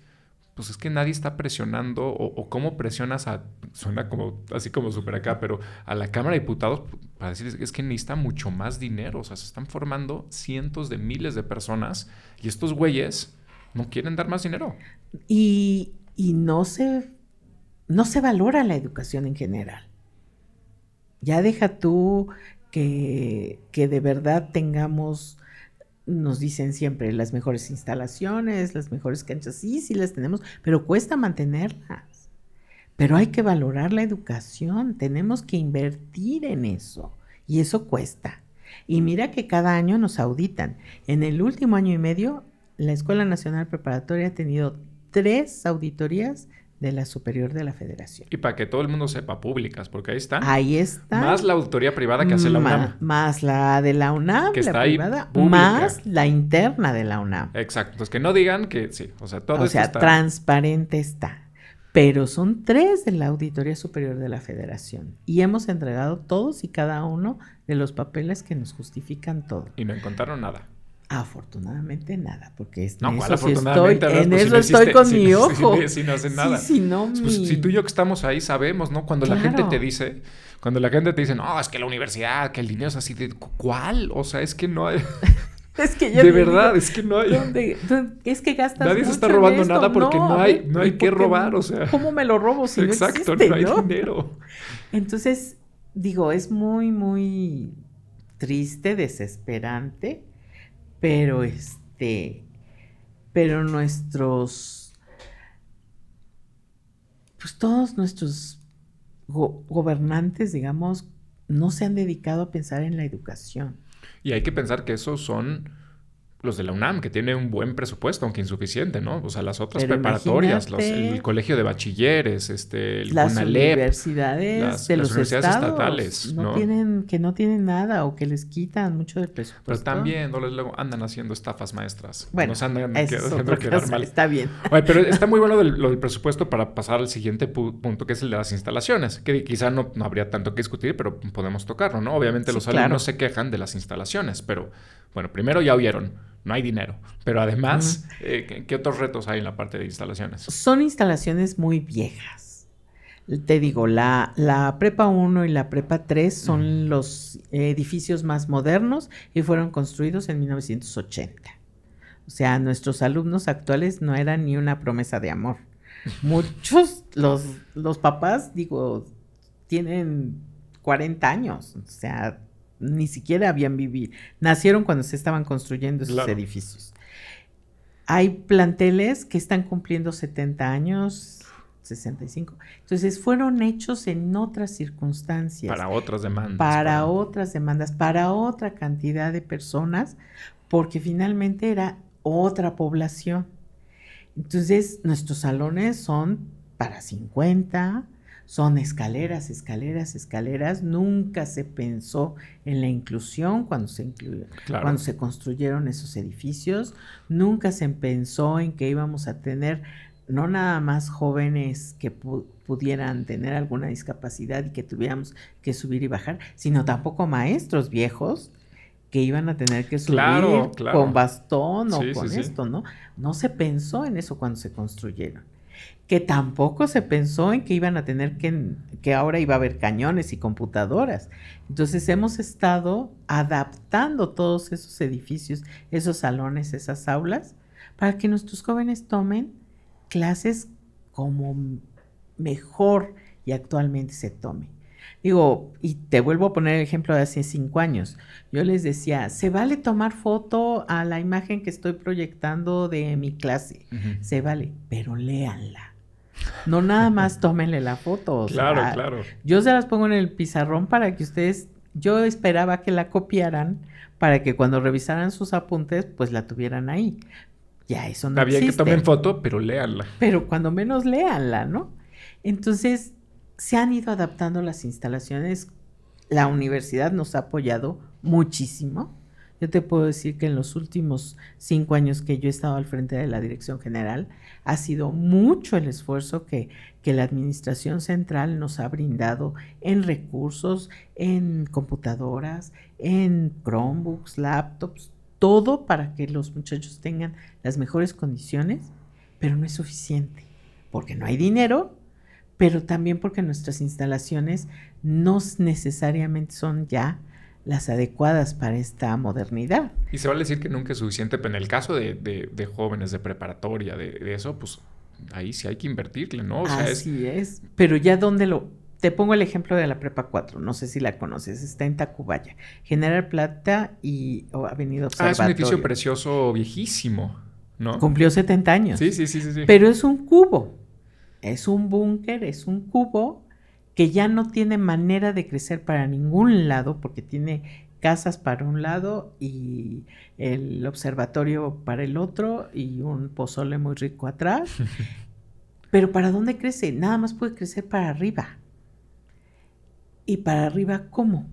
pues es que nadie está presionando o, cómo presionas a, suena como así como súper acá, pero a la Cámara de Diputados para decirles es que necesita mucho más dinero, o sea, se están formando cientos de miles de personas y estos güeyes no quieren dar más dinero. Y, y no, se, no se valora la educación en general. Ya deja tú que, que de verdad tengamos nos dicen siempre las mejores instalaciones, las mejores canchas, sí, sí las tenemos, pero cuesta mantenerlas. Pero hay que valorar la educación, tenemos que invertir en eso y eso cuesta. Y mira que cada año nos auditan. En el último año y medio, la Escuela Nacional Preparatoria ha tenido tres auditorías de la Superior de la Federación. Y para que todo el mundo sepa, públicas, porque ahí está. Ahí está. Más la auditoría privada que hace la UNAM. Más la de la UNAM, que está privada, más la interna de la UNAM. Exacto. Entonces, que no digan que sí, o sea, todo O sea, transparente está. Pero son tres de la Auditoría Superior de la Federación. Y hemos entregado todos y cada uno de los papeles que nos justifican todo. Y no encontraron nada. Afortunadamente nada, porque es, en eso, estoy, en pues, eso estoy con mi ojo. Si, no hacen nada. si, pues, tú y yo que estamos ahí sabemos, ¿no? Cuando la gente te dice, cuando la gente te dice, no, es que la universidad, que el dinero es así de, ¿cuál? O sea, es que no hay... Es que de verdad, es que no hay. es que gastas. Nadie se está robando nada porque no, hay, no hay que robar, o sea. ¿Cómo me lo robo si Exacto, no, no hay dinero. Entonces, digo, es muy, muy triste, desesperante pero este, pero nuestros, pues todos nuestros gobernantes, digamos, no se han dedicado a pensar en la educación. Y hay que pensar que esos son los de la UNAM, que tiene un buen presupuesto, aunque insuficiente, ¿no? O sea, las otras preparatorias, los, el colegio de bachilleres, este, el las universidades de los universidades estatales, no, tienen que no tienen nada o que les quitan mucho del presupuesto. Pero también no, luego andan haciendo estafas maestras. Bueno, Nos andan es quedar mal. Está bien. pero está muy bueno lo del presupuesto para pasar al siguiente punto, que es el de las instalaciones, que quizá no, no habría tanto que discutir, pero podemos tocarlo, ¿no? Obviamente los alumnos se quejan de las instalaciones, pero bueno, primero ya oyeron no hay dinero. Pero además, eh, ¿qué otros retos hay en la parte de instalaciones? Son instalaciones muy viejas. Te digo, la, la Prepa 1 y la Prepa 3 son los edificios más modernos y fueron construidos en 1980. O sea, nuestros alumnos actuales no eran ni una promesa de amor. Muchos, los, los papás, digo, tienen 40 años. O sea, ni siquiera habían vivido, nacieron cuando se estaban construyendo esos edificios. Hay planteles que están cumpliendo 70 años, 65. Entonces fueron hechos en otras circunstancias. Para otras demandas. Para, otras demandas, para otra cantidad de personas, porque finalmente era otra población. Entonces nuestros salones son para 50, son escaleras, escaleras, escaleras. Nunca se pensó en la inclusión cuando se, cuando se construyeron esos edificios. Nunca se pensó en que íbamos a tener no nada más jóvenes que pudieran tener alguna discapacidad y que tuviéramos que subir y bajar, sino tampoco maestros viejos que iban a tener que subir con bastón o con esto, ¿no? No se pensó en eso cuando se construyeron que tampoco se pensó en que iban a tener que, que ahora iba a haber cañones y computadoras. Entonces hemos estado adaptando todos esos edificios, esos salones, esas aulas, para que nuestros jóvenes tomen clases como mejor y actualmente se tome. Digo, y te vuelvo a poner el ejemplo de hace cinco años. Yo les decía, se vale tomar foto a la imagen que estoy proyectando de mi clase. Se vale, pero léanla. No nada más tómenle la foto. claro, claro. Yo se las pongo en el pizarrón para que ustedes, yo esperaba que la copiaran para que cuando revisaran sus apuntes, pues la tuvieran ahí. Ya eso no Había que tomen foto, pero léanla. Pero cuando menos léanla, ¿no? Entonces, se han ido adaptando las instalaciones. La universidad nos ha apoyado muchísimo yo te puedo decir que en los últimos cinco años que yo he estado al frente de la Dirección General, ha sido mucho el esfuerzo que, que la Administración Central nos ha brindado en recursos, en computadoras, en Chromebooks, laptops, todo para que los muchachos tengan las mejores condiciones, pero no es suficiente, porque no hay dinero, pero también porque nuestras instalaciones no necesariamente son ya las adecuadas para esta modernidad. Y se va a decir que nunca es suficiente, pero en el caso de, jóvenes de preparatoria, de, eso, pues ahí sí hay que invertirle, ¿no? Así es... Pero ya donde lo... Te pongo el ejemplo de la Prepa 4, no sé si la conoces, está en Tacubaya, General Plata y oh, Avenida Observatorio. Ah, es un edificio precioso, viejísimo, ¿no? Cumplió 70 años. Sí, sí, sí, sí. sí. Pero es un cubo, es un búnker, es un cubo que ya no tiene manera de crecer para ningún lado porque tiene casas para un lado y el observatorio para el otro y un pozole muy rico atrás. Pero ¿para dónde crece? Nada más puede crecer para arriba. ¿Y para arriba cómo?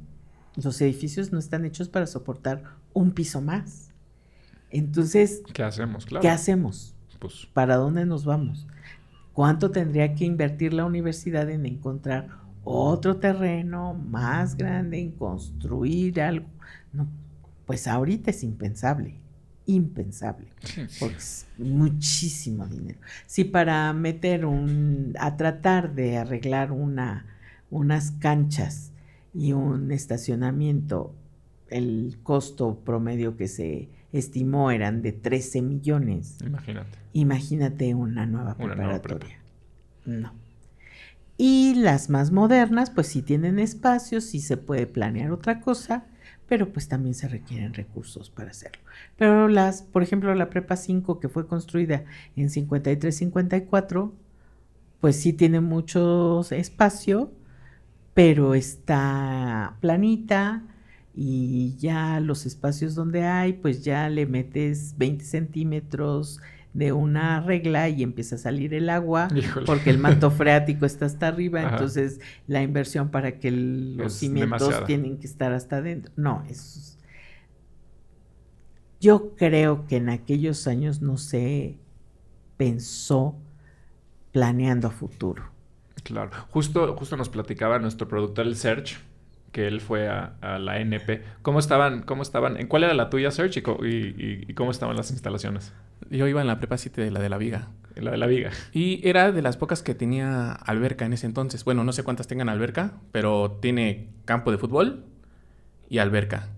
Los edificios no están hechos para soportar un piso más. Entonces, ¿qué hacemos? ¿qué hacemos? Pues, ¿Para dónde nos vamos? ¿Cuánto tendría que invertir la universidad en encontrar otro terreno más grande, en construir algo? No, pues ahorita es impensable, impensable, porque es muchísimo dinero. Si para meter un, a tratar de arreglar una, unas canchas y un estacionamiento, el costo promedio que se estimó eran de 13 millones. Imagínate. Imagínate una nueva preparatoria. no. Y las más modernas, pues sí tienen espacios, sí se puede planear otra cosa, pero pues también se requieren recursos para hacerlo. Pero las, por ejemplo, la Prepa 5 que fue construida en 53-54, pues sí tiene mucho espacio, pero está planita, y ya los espacios donde hay, pues ya le metes 20 centímetros de una regla y empieza a salir el agua porque el manto freático está hasta arriba, entonces la inversión para que los cimientos tienen que estar hasta adentro. No, es... Yo creo que en aquellos años no se pensó planeando a futuro. Claro, justo, justo nos platicaba nuestro productor el Search, que él fue a, la NP. ¿Cómo estaban, cómo estaban, en cuál era la tuya, Search, y, cómo estaban las instalaciones? Yo iba en la prepa 7 de la de la Viga. En la de la Viga. Y era de las pocas que tenía alberca en ese entonces. Bueno, no sé cuántas tengan alberca, pero tiene campo de fútbol y alberca.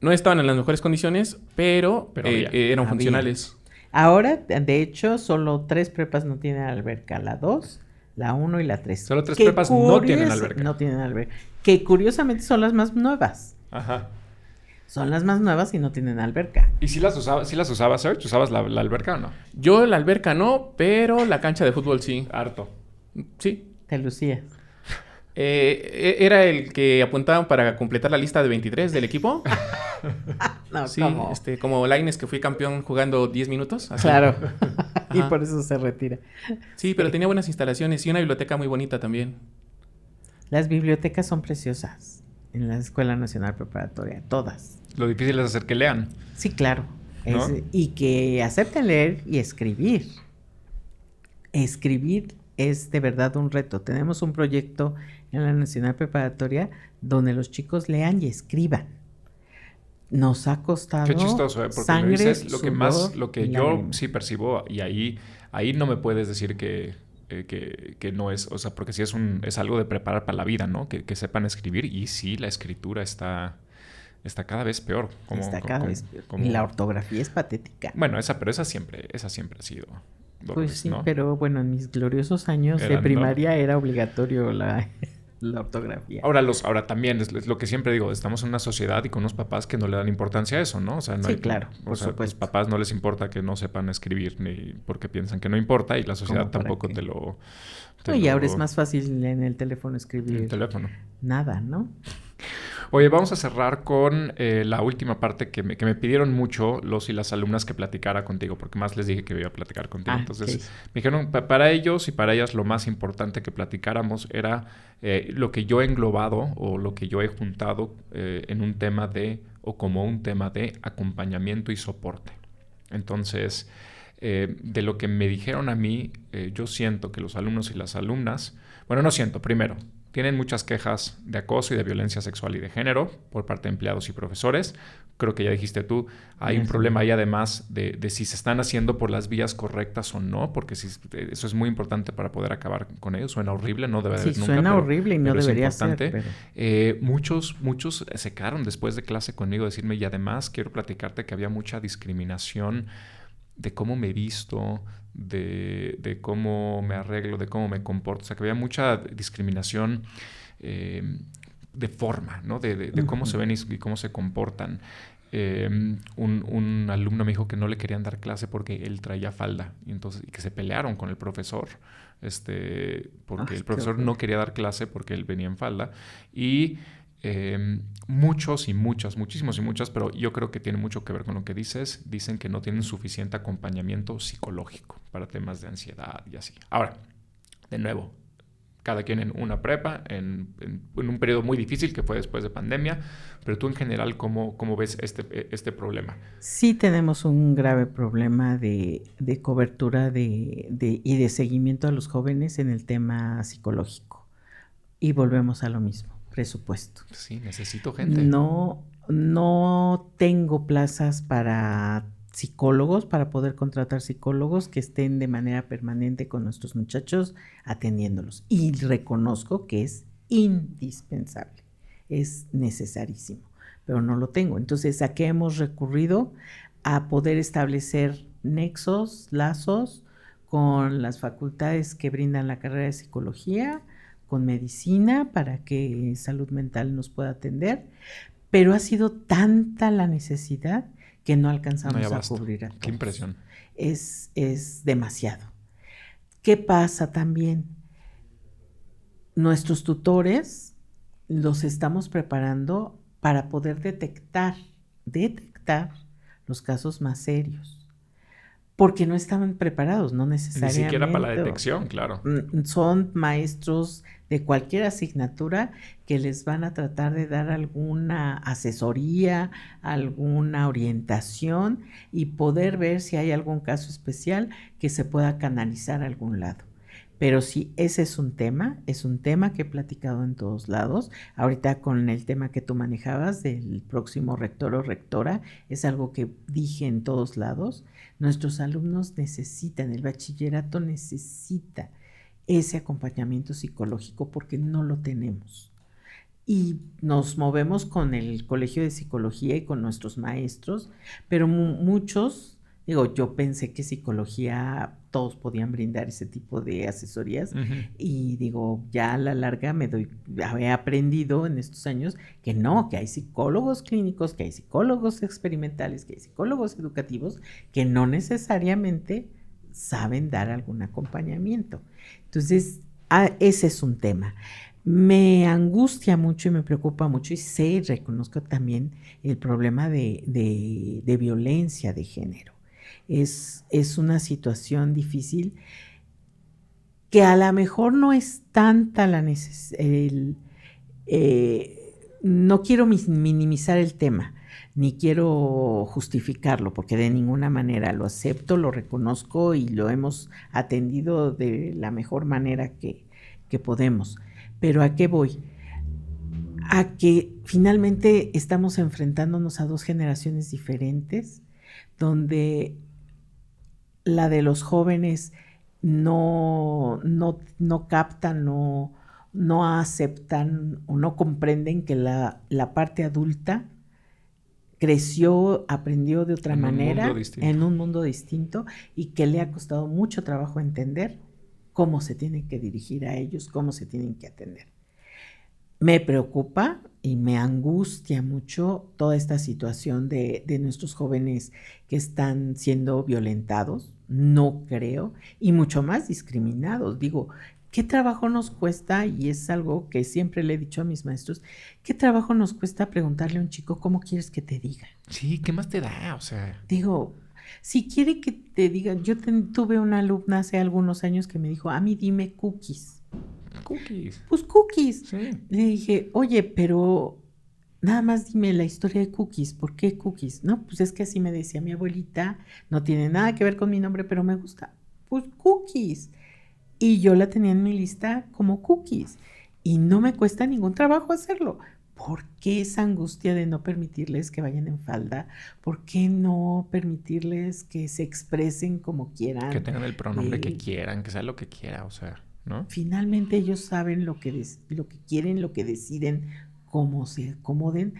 No estaban en las mejores condiciones, pero, eh, eran funcionales. Ahora, de hecho, solo tres prepas no tienen alberca. La 2, la 1 y la 3. Solo tres prepas no tienen alberca. No tienen alberca. Que curiosamente son las más nuevas. Ajá. Son las más nuevas y no tienen alberca. ¿Y si las usabas, si las usabas, Serge? ¿Usabas la, alberca o no? Yo la alberca no, pero la cancha de fútbol sí. Harto. Sí. Te lucías. Eh, e, ¿Era el que apuntaban para completar la lista de 23 del equipo? no, sí, este, como Laines que fui campeón jugando 10 minutos. Claro. y por eso se retira. Sí, pero tenía buenas instalaciones y una biblioteca muy bonita también. Las bibliotecas son preciosas en la Escuela Nacional Preparatoria, todas. Lo difícil es hacer que lean. Sí, claro. y que acepten leer y escribir. Escribir es de verdad un reto. Tenemos un proyecto en la Nacional Preparatoria donde los chicos lean y escriban. Nos ha costado Qué chistoso, ¿eh? porque me dices lo que más, lo que yo sí percibo y ahí, ahí no me puedes decir que, eh, que, que, no es, o sea, porque sí es un, es algo de preparar para la vida, ¿no? Que, que sepan escribir y sí la escritura está, está cada vez peor. está cada vez peor. y la ortografía es patética. Bueno, esa, pero esa siempre, esa siempre ha sido pues sí, pero bueno, en mis gloriosos años de primaria era obligatorio la, la ortografía. Ahora, los, ahora también, es, lo que siempre digo, estamos en una sociedad y con unos papás que no le dan importancia a eso, ¿no? O sea, no sí, claro, por o Los papás no les importa que no sepan escribir ni porque piensan que no importa y la sociedad tampoco te lo... y ahora es más fácil en el teléfono escribir. En el teléfono. Nada, ¿no? Oye, vamos a cerrar con eh, la última parte que me, que me, pidieron mucho los y las alumnas que platicara contigo, porque más les dije que iba a platicar contigo. Ah, Entonces, me dijeron, para ellos y para ellas lo más importante que platicáramos era eh, lo que yo he englobado o lo que yo he juntado eh, en un tema de, o como un tema de acompañamiento y soporte. Entonces, de lo que me dijeron a mí, yo siento que los alumnos y las alumnas, bueno, no siento, primero, tienen muchas quejas de acoso y de violencia sexual y de género por parte de empleados y profesores. Creo que ya dijiste tú, hay un problema ahí además de, si se están haciendo por las vías correctas o no, porque si, eso es muy importante para poder acabar con ello. Suena horrible, no debe sí, nunca. Suena horrible y no debería ser. Eh, muchos, muchos se quedaron después de clase conmigo a decirme, y además quiero platicarte que había mucha discriminación de cómo me visto, de, cómo me arreglo, de cómo me comporto. O sea, que había mucha discriminación eh, de forma, ¿no? De, cómo se ven y, cómo se comportan. Eh, un, alumno me dijo que no le querían dar clase porque él traía falda y, entonces, y que se pelearon con el profesor este, porque el profesor no quería dar clase porque él venía en falda y Em, muchos y muchas, muchísimos y muchas, pero yo creo que tiene mucho que ver con lo que dices. Dicen que no tienen suficiente acompañamiento psicológico para temas de ansiedad y así. Ahora, de nuevo, cada quien en una prepa, en, un periodo muy difícil que fue después de pandemia, pero tú en general, ¿cómo, cómo ves este, este problema? Sí tenemos un grave problema de, cobertura de, y de seguimiento a los jóvenes en el tema psicológico. Y volvemos a lo mismo presupuesto. Sí, necesito gente. No, no tengo plazas para psicólogos, para poder contratar psicólogos que estén de manera permanente con nuestros muchachos atendiéndolos. Y reconozco que es indispensable, es necesarísimo, pero no lo tengo. Entonces, ¿a qué hemos recurrido? A poder establecer nexos, lazos con las facultades que brindan la carrera de psicología, con medicina para que salud mental nos pueda atender, pero ha sido tanta la necesidad que no alcanzamos a cubrir a todos. Qué impresión. Es, es demasiado. ¿Qué pasa también? Nuestros tutores los estamos preparando para poder detectar, detectar los casos más serios porque no estaban preparados, no necesariamente. Ni siquiera para la detección, claro. Mm, son maestros de cualquier asignatura que les van a tratar de dar alguna asesoría, alguna orientación y poder ver si hay algún caso especial que se pueda canalizar a algún lado. Pero sí, ese es un tema, es un tema que he platicado en todos lados. Ahorita con el tema que tú manejabas del próximo rector o rectora, es algo que dije en todos lados. Nuestros alumnos necesitan, el bachillerato necesita ese acompañamiento psicológico porque no lo tenemos. Y nos movemos con el Colegio de Psicología y con nuestros maestros, pero muchos Digo, yo pensé que psicología todos podían brindar ese tipo de asesorías y digo, ya a la larga me doy, he aprendido en estos años que no, que hay psicólogos clínicos, que hay psicólogos experimentales, que hay psicólogos educativos que no necesariamente saben dar algún acompañamiento. Entonces, ah, ese es un tema. Me angustia mucho y me preocupa mucho y sé y reconozco también el problema de, de violencia de género es, es una situación difícil que a lo mejor no es tanta la necesidad, eh, no quiero minimizar el tema, ni quiero justificarlo, porque de ninguna manera lo acepto, lo reconozco y lo hemos atendido de la mejor manera que, que podemos. Pero ¿a qué voy? A que finalmente estamos enfrentándonos a dos generaciones diferentes, donde la de los jóvenes no, no, no captan, no, no aceptan o no comprenden que la, parte adulta creció, aprendió de otra manera, en un mundo distinto, y que le ha costado mucho trabajo entender cómo se tienen que dirigir a ellos, cómo se tienen que atender. Me preocupa y me angustia mucho toda esta situación de, de nuestros jóvenes que están siendo violentados, no creo, y mucho más discriminados. Digo, ¿qué trabajo nos cuesta? Y es algo que siempre le he dicho a mis maestros, ¿qué trabajo nos cuesta preguntarle a un chico cómo quieres que te diga? Sí, ¿qué más te da? O sea. Digo, si quiere que te diga, yo tuve una alumna hace algunos años que me dijo, a mí dime cookies. Cookies. Pues cookies. Le dije, oye, pero nada más dime la historia de cookies. ¿Por qué cookies? No, pues es que así me decía mi abuelita. No tiene nada que ver con mi nombre, pero me gusta. Pues cookies. Y yo la tenía en mi lista como cookies. Y no me cuesta ningún trabajo hacerlo. ¿Por qué esa angustia de no permitirles que vayan en falda? ¿Por qué no permitirles que se expresen como quieran? Que tengan el pronombre que quieran, que sea lo que quiera, o sea, ¿no? Finalmente ellos saben lo que, lo que quieren, lo que deciden, cómo se acomoden,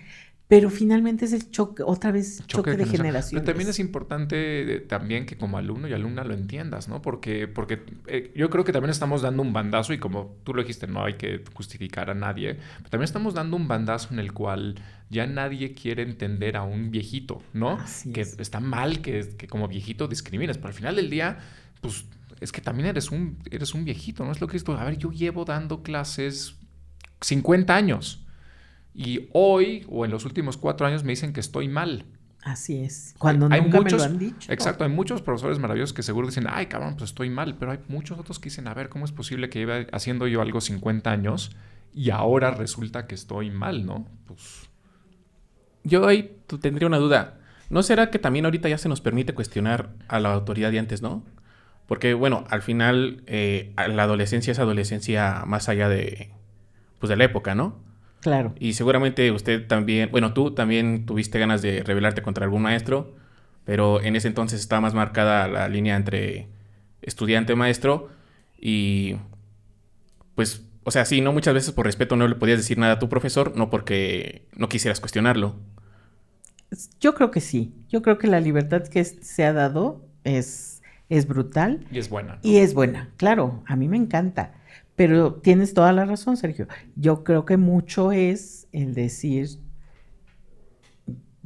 pero finalmente es el choque, otra vez choque, de, generaciones. Pero también es importante eh, también que como alumno y alumna lo entiendas, ¿no? Porque, porque eh, yo creo que también estamos dando un bandazo y como tú lo dijiste, no hay que justificar a nadie, pero también estamos dando un bandazo en el cual ya nadie quiere entender a un viejito, ¿no? que está mal que, que como viejito discrimines, pero al final del día, pues es que también eres un, eres un viejito, ¿no? Es lo que esto, a ver, yo llevo dando clases 50 años y hoy o en los últimos cuatro años me dicen que estoy mal. Así es. Cuando nunca me lo han dicho. Exacto. Hay muchos profesores maravillosos que seguro dicen, ay, cabrón, pues estoy mal. Pero hay muchos otros que dicen, a ver, ¿cómo es posible que iba haciendo yo algo 50 años y ahora resulta que estoy mal, no? Pues... Yo ahí tendría una duda. ¿No será que también ahorita ya se nos permite cuestionar a la autoridad de antes, no? Porque, bueno, al final eh, la adolescencia es adolescencia más allá de, pues, de la época, ¿no? Claro. Y seguramente usted también, bueno, tú también tuviste ganas de rebelarte contra algún maestro, pero en ese entonces estaba más marcada la línea entre estudiante-maestro y pues, o sea, sí, no muchas veces por respeto no le podías decir nada a tu profesor, no porque no quisieras cuestionarlo. Yo creo que sí, yo creo que la libertad que se ha dado es, es brutal. Y es buena. Y es buena, claro, a mí me encanta. Pero tienes toda la razón, Sergio. Yo creo que mucho es el decir,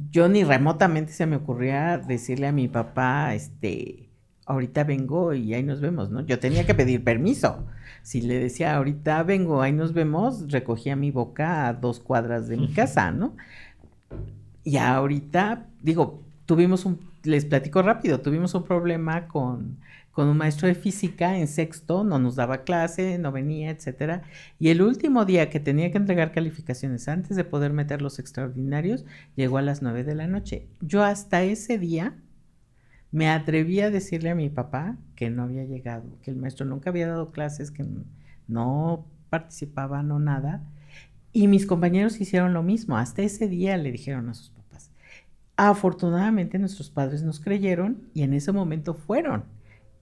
yo ni remotamente se me ocurría decirle a mi papá, este, ahorita vengo y ahí nos vemos, ¿no? Yo tenía que pedir permiso. Si le decía, ahorita vengo, ahí nos vemos, recogía mi boca a dos cuadras de mi casa, ¿no? Y ahorita, digo, tuvimos un, les platico rápido, tuvimos un problema con, con un maestro de física en sexto, no nos daba clase, no venía, etcétera. Y el último día que tenía que entregar calificaciones antes de poder meter los extraordinarios, llegó a las nueve de la noche. Yo hasta ese día me atreví a decirle a mi papá que no había llegado, que el maestro nunca había dado clases, que no participaba, no nada. Y mis compañeros hicieron lo mismo. Hasta ese día le dijeron a sus papás. Afortunadamente nuestros padres nos creyeron y en ese momento fueron.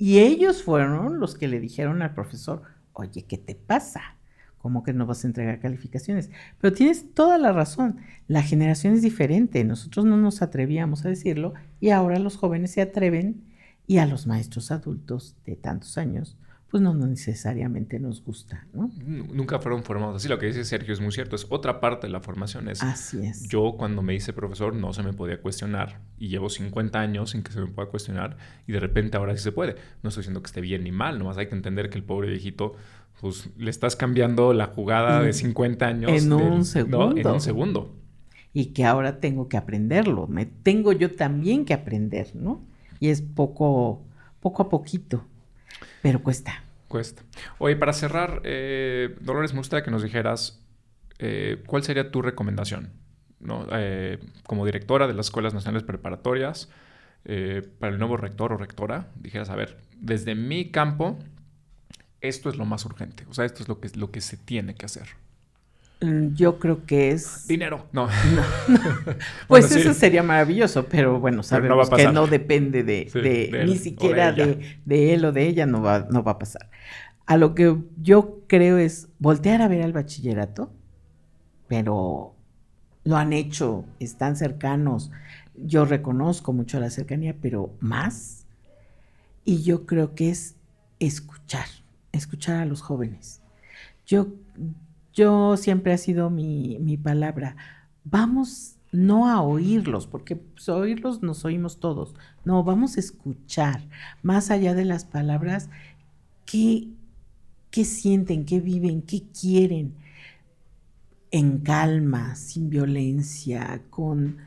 Y ellos fueron los que le dijeron al profesor, oye, ¿qué te pasa? ¿Cómo que no vas a entregar calificaciones? Pero tienes toda la razón. La generación es diferente. Nosotros no nos atrevíamos a decirlo y ahora los jóvenes se atreven y a los maestros adultos de tantos años pues no, necesariamente nos gusta, ¿no? Nunca fueron formados así. Lo que dice Sergio es muy cierto. Es otra parte de la formación. Es, así es. Yo cuando me hice profesor no se me podía cuestionar y llevo 50 años sin que se me pueda cuestionar y de repente ahora sí se puede. No estoy diciendo que esté bien ni mal, nomás hay que entender que el pobre viejito pues le estás cambiando la jugada de 50 años. En un segundo. En un segundo. Y que ahora tengo que aprenderlo. Me tengo yo también que aprender, ¿no? Y es poco, poco a poquito. Pero cuesta. Cuesta. Oye, para cerrar, eh, Dolores, me gustaría que nos dijeras eh, cuál sería tu recomendación ¿no? Eh, como directora de las Escuelas Nacionales Preparatorias para el nuevo rector o rectora. Dijeras, a ver, desde mi campo, esto es lo más urgente. O sea, esto es lo que, lo que se tiene que hacer. Mm, yo creo que es... Dinero, no. Pues eso sería maravilloso, pero bueno, sabemos que no depende de, ni siquiera de, de, él o de ella, no va, no va a pasar. A lo que yo creo es voltear a ver al bachillerato, pero lo han hecho, están cercanos. Yo reconozco mucho la cercanía, pero más. Y yo creo que es escuchar escuchar a los jóvenes. Yo, yo siempre ha sido mi, mi palabra, vamos no a oírlos, porque pues, oírlos nos oímos todos, no, vamos a escuchar, más allá de las palabras, qué, qué sienten, qué viven, qué quieren, en calma, sin violencia, con,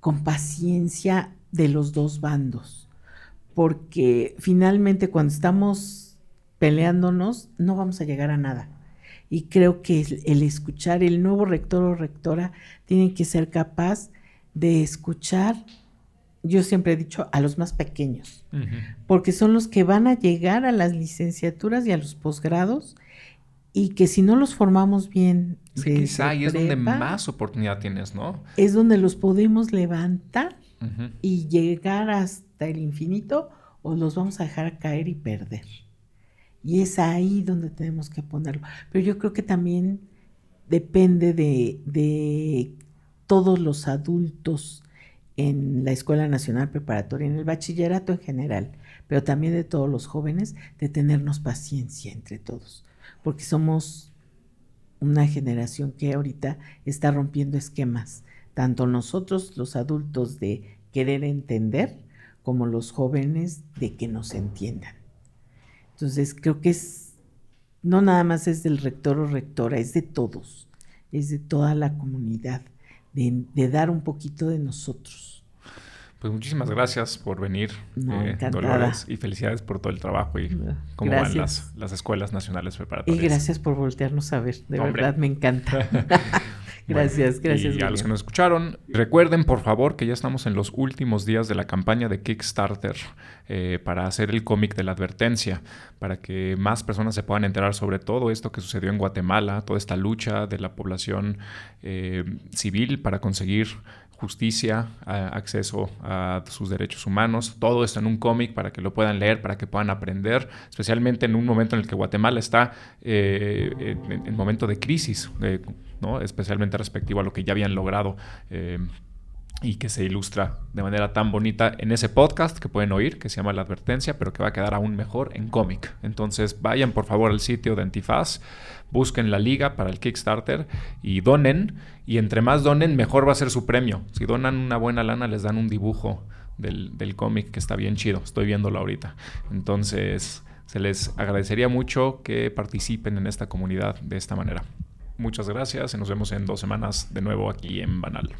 con paciencia de los dos bandos, porque finalmente cuando estamos peleándonos, no vamos a llegar a nada. Y creo que el, escuchar, el nuevo rector o rectora tiene que ser capaz de escuchar, yo siempre he dicho, a los más pequeños, porque son los que van a llegar a las licenciaturas y a los posgrados y que si no los formamos bien... quizá ahí es donde más oportunidad tienes, ¿no? Es donde los podemos levantar y llegar hasta el infinito o los vamos a dejar caer y perder. Y es ahí donde tenemos que ponerlo. Pero yo creo que también depende de, todos los adultos en la Escuela Nacional Preparatoria, en el bachillerato en general, pero también de todos los jóvenes, de tenernos paciencia entre todos, porque somos una generación que ahorita está rompiendo esquemas, tanto nosotros los adultos de querer entender, como los jóvenes de que nos entiendan. Entonces creo que es, no nada más es del rector o rectora, es de todos, es de toda la comunidad, de, dar un poquito de nosotros. Pues muchísimas gracias por venir, eh, Dolores, y felicidades por todo el trabajo y cómo van las, las, escuelas nacionales preparatorias. Y gracias por voltearnos a ver, de verdad me encanta. Gracias, gracias. Y a los que nos escucharon, recuerden por favor que ya estamos en los últimos días de la campaña de Kickstarter eh, para hacer el cómic de la advertencia, para que más personas se puedan enterar sobre todo esto que sucedió en Guatemala, toda esta lucha de la población eh, civil para conseguir justicia, acceso a sus derechos humanos, todo esto en un cómic para que lo puedan leer, para que puedan aprender, especialmente en un momento en el que Guatemala está eh, en, momento de crisis, especialmente respectivo a lo que ya habían logrado. Eh, y que se ilustra de manera tan bonita en ese podcast que pueden oír, que se llama La Advertencia, pero que va a quedar aún mejor en cómic. Entonces vayan por favor al sitio de Antifaz, busquen la liga para el Kickstarter y donen. Y entre más donen, mejor va a ser su premio. Si donan una buena lana, les dan un dibujo del, del cómic que está bien chido. Estoy viéndolo ahorita. Entonces, se les agradecería mucho que participen en esta comunidad de esta manera. Muchas gracias y nos vemos en dos semanas de nuevo aquí en Banal.